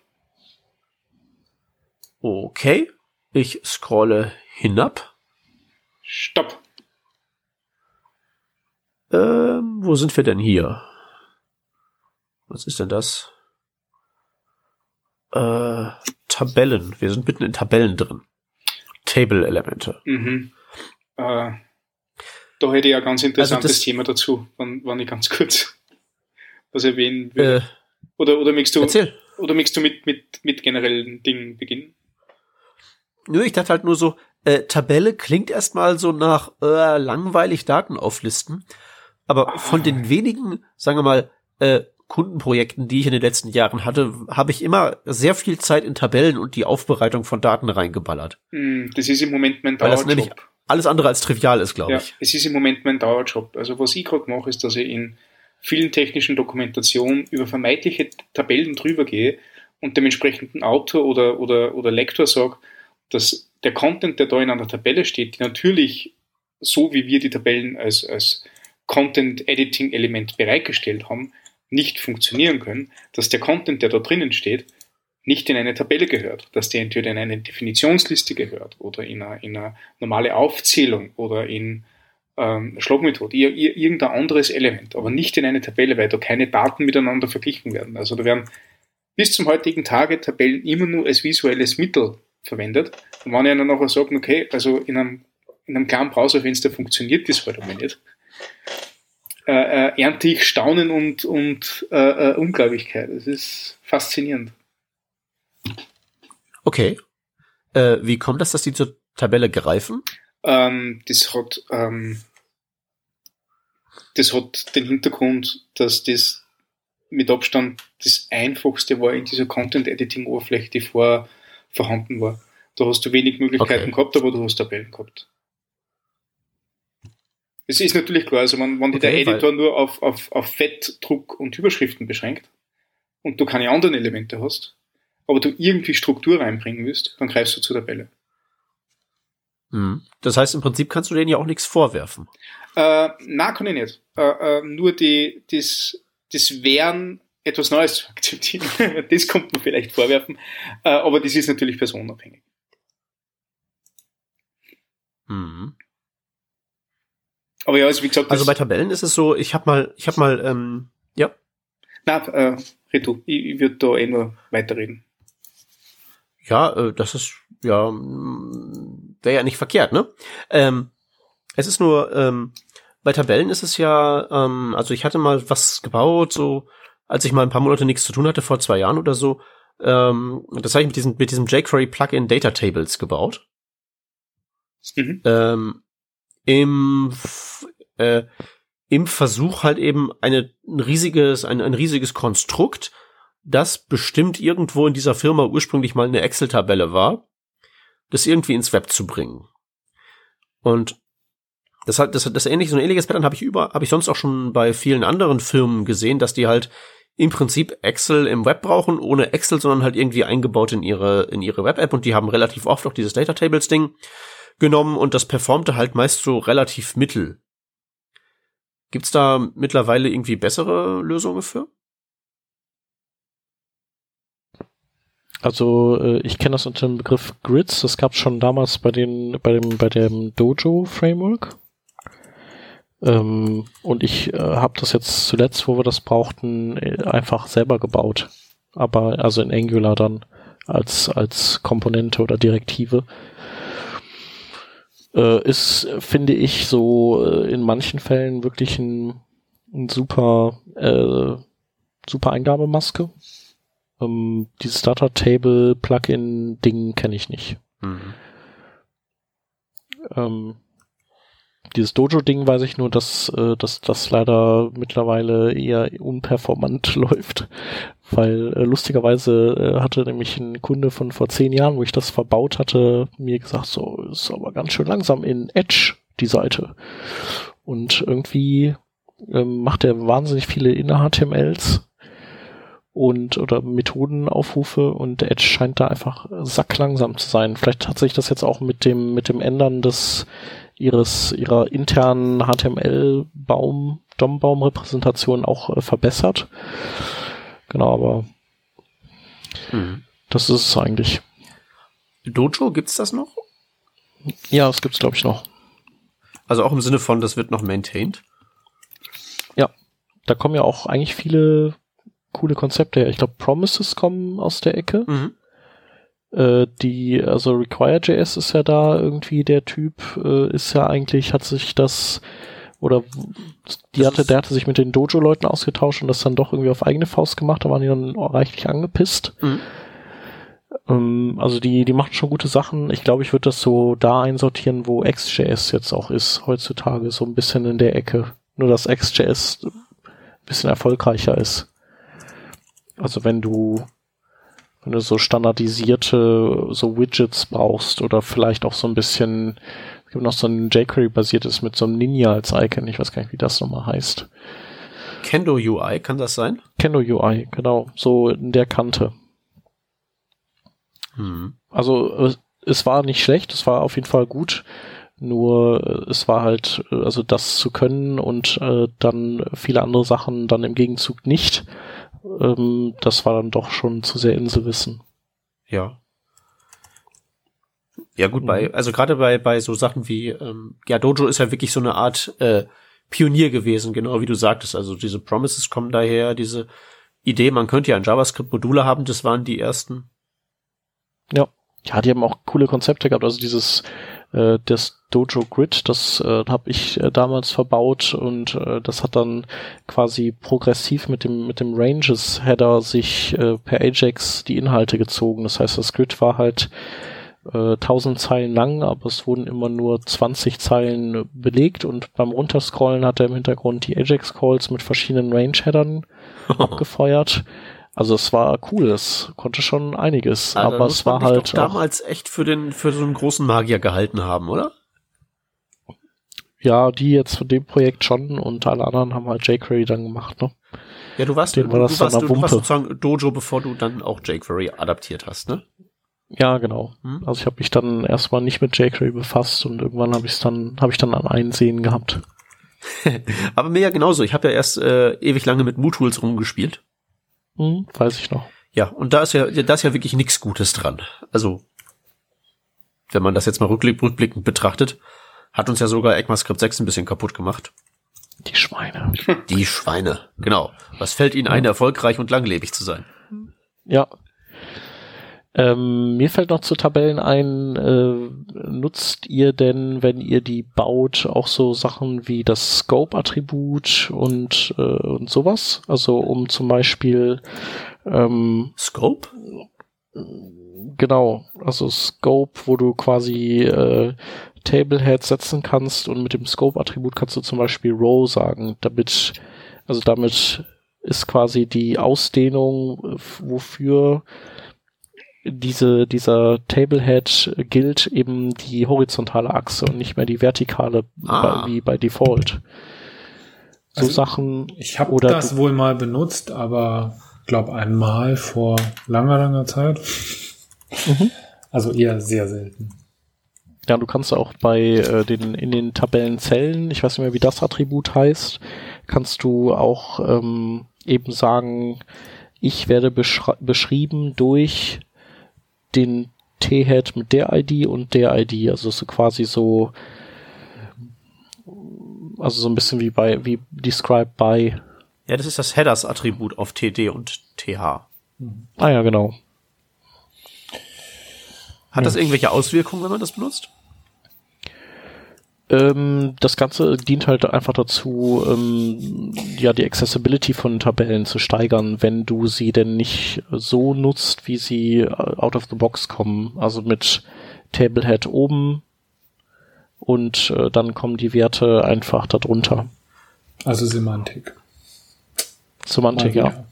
Okay, ich scrolle hinab. Stopp. Ähm, wo sind wir denn hier? Was ist denn das? Äh, Tabellen. Wir sind mitten in Tabellen drin. Table-Elemente. Mhm. Äh, da hätte ich ein ganz interessantes also Thema dazu, wenn, wenn ich ganz kurz (laughs) was erwähnen würde. Äh, oder, oder möchtest du, erzähl. oder möchtest du mit, mit, mit generellen Dingen beginnen? Nö, ich dachte halt nur so, äh, Tabelle klingt erstmal so nach äh, langweilig Daten auflisten, aber ah. von den wenigen, sagen wir mal, äh, Kundenprojekten, die ich in den letzten Jahren hatte, habe ich immer sehr viel Zeit in Tabellen und die Aufbereitung von Daten reingeballert. Hm, das ist im Moment mein Dauerjob. Weil das nämlich alles andere als trivial ist, glaube ja, ich. Es ist im Moment mein Dauerjob. Also was ich gerade mache, ist, dass ich in vielen technischen Dokumentationen über vermeintliche Tabellen drüber gehe und dem entsprechenden Autor oder, oder, oder Lektor sage, dass der Content, der da in einer Tabelle steht, die natürlich so wie wir die Tabellen als, als Content-Editing-Element bereitgestellt haben, nicht funktionieren können, dass der Content, der da drinnen steht, nicht in eine Tabelle gehört, dass der entweder in eine Definitionsliste gehört oder in eine, in eine normale Aufzählung oder in ähm, Schlagmethode, irgendein anderes Element, aber nicht in eine Tabelle, weil da keine Daten miteinander verglichen werden. Also da werden bis zum heutigen Tage Tabellen immer nur als visuelles Mittel verwendet. Und wenn ich dann nachher sage, okay, also in einem, in einem kleinen Browserfenster funktioniert das halt aber nicht, äh, äh, ernte ich Staunen und, und äh, äh, Ungläubigkeit. Es ist faszinierend. Okay. Äh, wie kommt das, dass die zur Tabelle greifen? Ähm, das hat ähm, das hat den Hintergrund, dass das mit Abstand das einfachste war in dieser Content-Editing-Oberfläche, die vorher vorhanden war. Da hast du wenig Möglichkeiten okay. gehabt, aber du hast Tabellen gehabt. Es ist natürlich klar, also wenn, wenn okay, der Editor nur auf, auf, auf Fett, Druck und Überschriften beschränkt und du keine anderen Elemente hast, aber du irgendwie Struktur reinbringen willst, dann greifst du zur Tabelle. Hm. Das heißt, im Prinzip kannst du denen ja auch nichts vorwerfen. Äh, na, kann ich nicht. Äh, äh, nur die, das, das Wehren, etwas Neues zu akzeptieren, (laughs) das kommt man vielleicht vorwerfen, äh, aber das ist natürlich personenabhängig. Mhm. Aber ja, also wie gesagt. Also bei Tabellen ist es so, ich habe mal, ich habe mal, ähm, ja. Na, äh, du, ich, ich würde da eh nur weiterreden. Ja, äh, das ist, ja, mm, wäre ja nicht verkehrt, ne? Ähm, es ist nur, ähm, bei Tabellen ist es ja, ähm, also ich hatte mal was gebaut, so, als ich mal ein paar Monate nichts zu tun hatte, vor zwei Jahren oder so, ähm, das habe ich mit diesem, mit diesem jQuery Plugin Data Tables gebaut. Mhm. Ähm, im, äh, im Versuch halt eben eine, ein riesiges, ein, ein riesiges Konstrukt, das bestimmt irgendwo in dieser Firma ursprünglich mal eine Excel-Tabelle war, das irgendwie ins Web zu bringen. Und das hat, das, das ähnliche, so ein ähnliches Pattern habe ich über, habe ich sonst auch schon bei vielen anderen Firmen gesehen, dass die halt im Prinzip Excel im Web brauchen, ohne Excel, sondern halt irgendwie eingebaut in ihre, in ihre Web-App und die haben relativ oft auch dieses Data Tables Ding genommen und das performte halt meist so relativ mittel. Gibt's da mittlerweile irgendwie bessere Lösungen für? Also äh, ich kenne das unter dem Begriff Grids. Das gab es schon damals bei den bei dem bei dem Dojo Framework. Ähm, und ich äh, habe das jetzt zuletzt, wo wir das brauchten, äh, einfach selber gebaut. Aber also in Angular dann als als Komponente oder Direktive. Äh, ist, finde ich, so äh, in manchen Fällen wirklich ein, ein super äh, super Eingabemaske ähm, dieses Data Table Plugin Ding kenne ich nicht. Mhm. Ähm, dieses Dojo-Ding weiß ich nur, dass, äh, dass das leider mittlerweile eher unperformant (laughs) läuft, weil äh, lustigerweise äh, hatte nämlich ein Kunde von vor zehn Jahren, wo ich das verbaut hatte, mir gesagt, so ist aber ganz schön langsam in Edge die Seite und irgendwie ähm, macht er wahnsinnig viele Inner-HTMLs und oder Methodenaufrufe und Edge scheint da einfach sacklangsam zu sein. Vielleicht hat sich das jetzt auch mit dem mit dem Ändern des ihres ihrer internen HTML-Baum DOM-Baum-Repräsentation auch äh, verbessert. Genau, aber mhm. das ist es eigentlich. Dojo gibt's das noch? Ja, das gibt's glaube ich noch. Also auch im Sinne von, das wird noch maintained. Ja, da kommen ja auch eigentlich viele coole Konzepte her. Ich glaube, Promises kommen aus der Ecke. Mhm. Äh, die, also Require.js ist ja da irgendwie der Typ, äh, ist ja eigentlich, hat sich das oder die hatte, der hatte sich mit den Dojo-Leuten ausgetauscht und das dann doch irgendwie auf eigene Faust gemacht, da waren die dann reichlich angepisst. Mhm. Ähm, also die, die machen schon gute Sachen. Ich glaube, ich würde das so da einsortieren, wo XJS jetzt auch ist, heutzutage, so ein bisschen in der Ecke. Nur dass XJS ein bisschen erfolgreicher ist. Also wenn du, wenn du so standardisierte so Widgets brauchst oder vielleicht auch so ein bisschen, es gibt noch so ein jQuery basiertes mit so einem Ninja als Icon, ich weiß gar nicht, wie das nochmal heißt. Kendo UI, kann das sein? Kendo UI, genau, so in der Kante. Hm. Also es war nicht schlecht, es war auf jeden Fall gut. Nur es war halt, also das zu können und äh, dann viele andere Sachen dann im Gegenzug nicht ähm, das war dann doch schon zu sehr Inselwissen. Ja. Ja gut, bei, mhm. also gerade bei, bei so Sachen wie, ähm, ja, Dojo ist ja wirklich so eine Art äh, Pionier gewesen, genau wie du sagtest. Also diese Promises kommen daher, diese Idee, man könnte ja ein JavaScript-Module haben, das waren die ersten. Ja. Ja, die haben auch coole Konzepte gehabt. Also dieses äh, das Dojo Grid, das äh, habe ich äh, damals verbaut und äh, das hat dann quasi progressiv mit dem mit dem Ranges Header sich äh, per Ajax die Inhalte gezogen. Das heißt, das Grid war halt äh, 1000 Zeilen lang, aber es wurden immer nur 20 Zeilen belegt und beim Runterscrollen hat er im Hintergrund die Ajax Calls mit verschiedenen Range Headern (laughs) abgefeuert. Also es war cool, es konnte schon einiges, also aber es war halt damals echt für den für so einen großen Magier gehalten haben, oder? Ja, die jetzt von dem Projekt schon und alle anderen haben halt jQuery dann gemacht, ne? Ja, du warst, Den war du, warst, du, du warst sozusagen Dojo, bevor du dann auch jQuery adaptiert hast, ne? Ja, genau. Hm? Also ich habe mich dann erstmal nicht mit jQuery befasst und irgendwann habe ich dann habe ich dann an Einsehen gehabt. (laughs) Aber mir ja genauso. Ich habe ja erst äh, ewig lange mit MooTools rumgespielt. Hm, weiß ich noch. Ja, und da ist ja, da ist ja wirklich nichts Gutes dran. Also, wenn man das jetzt mal rückblickend betrachtet, hat uns ja sogar ECMAScript 6 ein bisschen kaputt gemacht. Die Schweine. Die Schweine, genau. Was fällt ihnen ein, erfolgreich und langlebig zu sein? Ja, ähm, mir fällt noch zu Tabellen ein, äh, nutzt ihr denn, wenn ihr die baut, auch so Sachen wie das Scope-Attribut und, äh, und sowas? Also um zum Beispiel ähm, Scope? Genau, also Scope, wo du quasi äh, Tablehead setzen kannst und mit dem Scope-Attribut kannst du zum Beispiel Row sagen, damit, also damit ist quasi die Ausdehnung, wofür diese, dieser Tablehead gilt eben die horizontale Achse und nicht mehr die vertikale Ah. bei, wie bei Default. So Also, Sachen. Ich habe das wohl mal benutzt, aber glaube einmal vor langer, langer Zeit. Mhm. Also eher sehr selten. Ja, du kannst auch bei äh, den in den Tabellenzellen, ich weiß nicht mehr, wie das Attribut heißt, kannst du auch ähm, eben sagen, ich werde beschr beschrieben durch den T-Head mit der ID und der ID. Also so quasi so, also so ein bisschen wie bei, wie described by. Ja, das ist das Headers-Attribut auf TD und TH. Ah ja, genau. Hat das irgendwelche Auswirkungen, wenn man das benutzt? Ähm, das Ganze dient halt einfach dazu, ähm, ja, die Accessibility von Tabellen zu steigern, wenn du sie denn nicht so nutzt, wie sie äh, out of the box kommen. Also mit Tablehead oben und äh, dann kommen die Werte einfach darunter. Also Semantik. Semantik, Mal ja. wieder.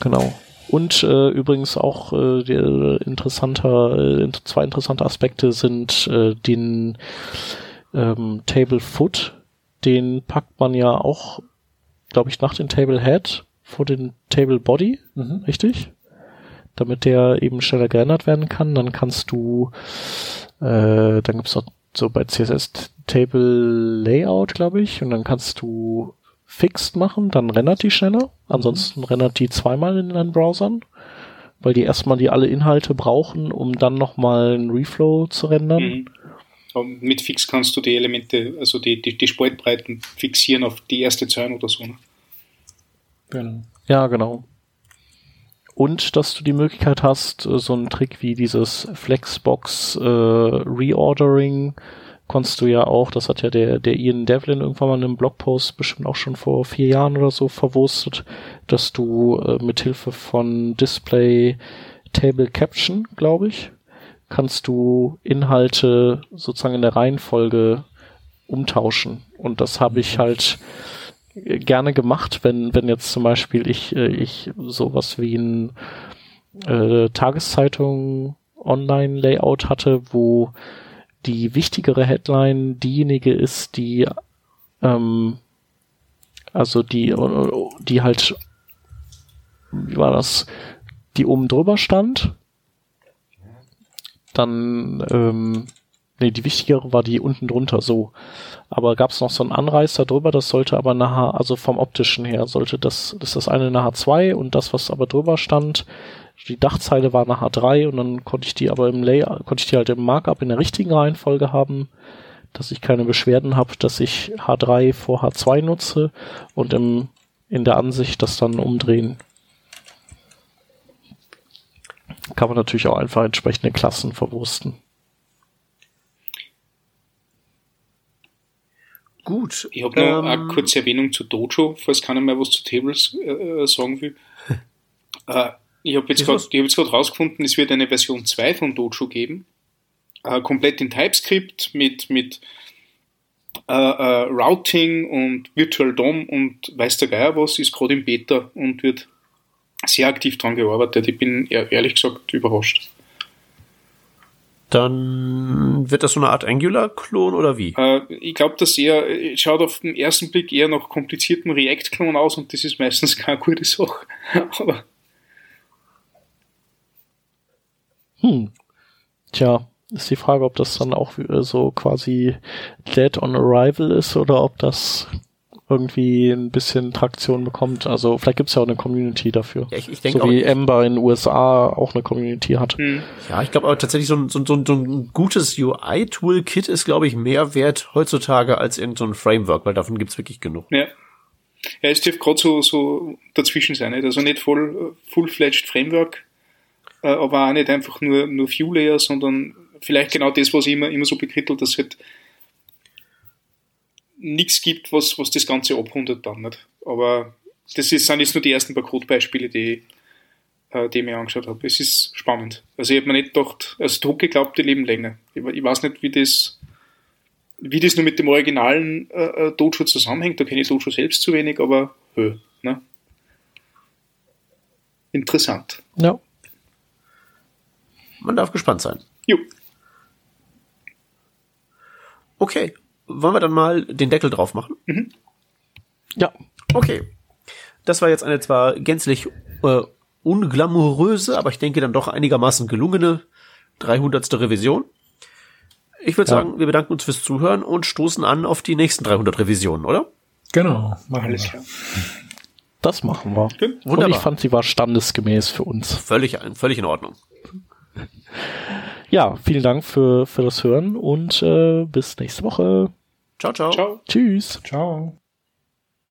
Genau. Und äh, übrigens auch äh, interessanter, äh, zwei interessante Aspekte sind äh, den ähm, Table Foot, den packt man ja auch, glaube ich, nach dem Table Head vor den Table Body, Mhm. richtig? Damit der eben schneller gerendert werden kann. Dann kannst du, äh, dann gibt's noch so bei CSS Table Layout, glaube ich, und dann kannst du fixed machen, dann rendert die schneller. Ansonsten rendert die zweimal in deinen Browsern, weil die erstmal die alle Inhalte brauchen, um dann nochmal einen Reflow zu rendern. Mhm. Mit Fix kannst du die Elemente, also die, die, die Spaltbreiten fixieren auf die erste Zeile oder so. Ne? Genau. Ja, genau. Und dass du die Möglichkeit hast, äh, so einen Trick wie dieses Flexbox äh, Reordering konntest du ja auch, das hat ja der, der Ian Devlin irgendwann mal in einem Blogpost bestimmt auch schon vor vier Jahren oder so verwurstet, dass du äh, mit Hilfe von Display Table Caption, glaube ich, kannst du Inhalte sozusagen in der Reihenfolge umtauschen. Und das habe ich halt äh, gerne gemacht, wenn, wenn jetzt zum Beispiel ich, äh, ich sowas wie ein äh, Tageszeitung Online-Layout hatte, wo die wichtigere Headline diejenige ist, die ähm, also die die halt wie war das, die oben drüber stand. Dann ähm, nee, die wichtigere war die unten drunter so. Aber gab es noch so einen Anreißer drüber, das sollte aber nachher, also vom optischen her, sollte das, das ist das eine nachher 2 und das, was aber drüber stand, die Dachzeile war nachher 3 und dann konnte ich die aber im Layout, konnte ich die halt im Markup in der richtigen Reihenfolge haben, dass ich keine Beschwerden habe, dass ich H3 vor H2 nutze und im, in der Ansicht das dann umdrehen. Kann man natürlich auch einfach entsprechende Klassen verwursten. Gut. Ich habe noch ähm, eine kurze Erwähnung zu Dojo, falls keiner mehr was zu Tables äh, sagen will. (laughs) äh, ich habe jetzt gerade hab rausgefunden, es wird eine Version 2 von Dojo geben. Äh, komplett in TypeScript mit, mit äh, äh, Routing und Virtual DOM und weiß der Geier was, ist gerade im Beta und wird sehr aktiv dran gearbeitet. Ich bin ehr- ehrlich gesagt überrascht. Dann wird das so eine Art Angular-Klon oder wie? Äh, ich glaube, das eher, äh, schaut auf den ersten Blick eher nach komplizierten React-Klon aus und das ist meistens keine gute Sache. (laughs) Aber Hm. Tja, ist die Frage, ob das dann auch äh, so quasi Dead on Arrival ist oder ob das irgendwie ein bisschen Traktion bekommt. Also vielleicht gibt's ja auch eine Community dafür. Ja, ich, ich denke so auch, wie Ember in den USA auch eine Community hat. hm, ja, ich glaube aber tatsächlich so ein, so, ein- so, ein- so ein gutes UI-Toolkit ist, glaube ich, mehr wert heutzutage als irgendein so ein Framework, weil davon gibt's wirklich genug. ja. Ja, es dürfte gerade so, so dazwischen sein. Nicht? Also nicht voll, full-fledged Framework, äh, aber auch nicht einfach nur, nur View-Layer, sondern vielleicht genau das, was ich immer, immer so bekrittelt, dass halt nichts gibt, was, was das Ganze abrundet dann nicht. Aber das ist, sind jetzt nur die ersten paar Codebeispiele, die, äh, die ich mir angeschaut habe. Es ist spannend. Also ich habe mir nicht gedacht, also Druck geglaubt, die leben länger. Ich, ich weiß nicht, wie das wie das nur mit dem originalen äh, äh Dojo zusammenhängt, da kenne ich Dojo selbst zu wenig, aber hö, ne? interessant. Ja. Man darf gespannt sein. Jo. Okay, wollen wir dann mal den Deckel drauf machen? Mhm. Ja. Okay. Das war jetzt eine zwar gänzlich äh, unglamouröse, aber ich denke dann doch einigermaßen gelungene 300. Revision. Ich würde Ja. sagen, wir bedanken uns fürs Zuhören und stoßen an auf die nächsten 300 Revisionen, oder? Genau, machen Alles wir. klar. Das machen wir. Und Wunderbar. ich fand, sie war standesgemäß für uns. Völlig, völlig in Ordnung. Ja, vielen Dank für, für das Hören und äh, bis nächste Woche. Ciao, ciao. Ciao. Tschüss. Ciao.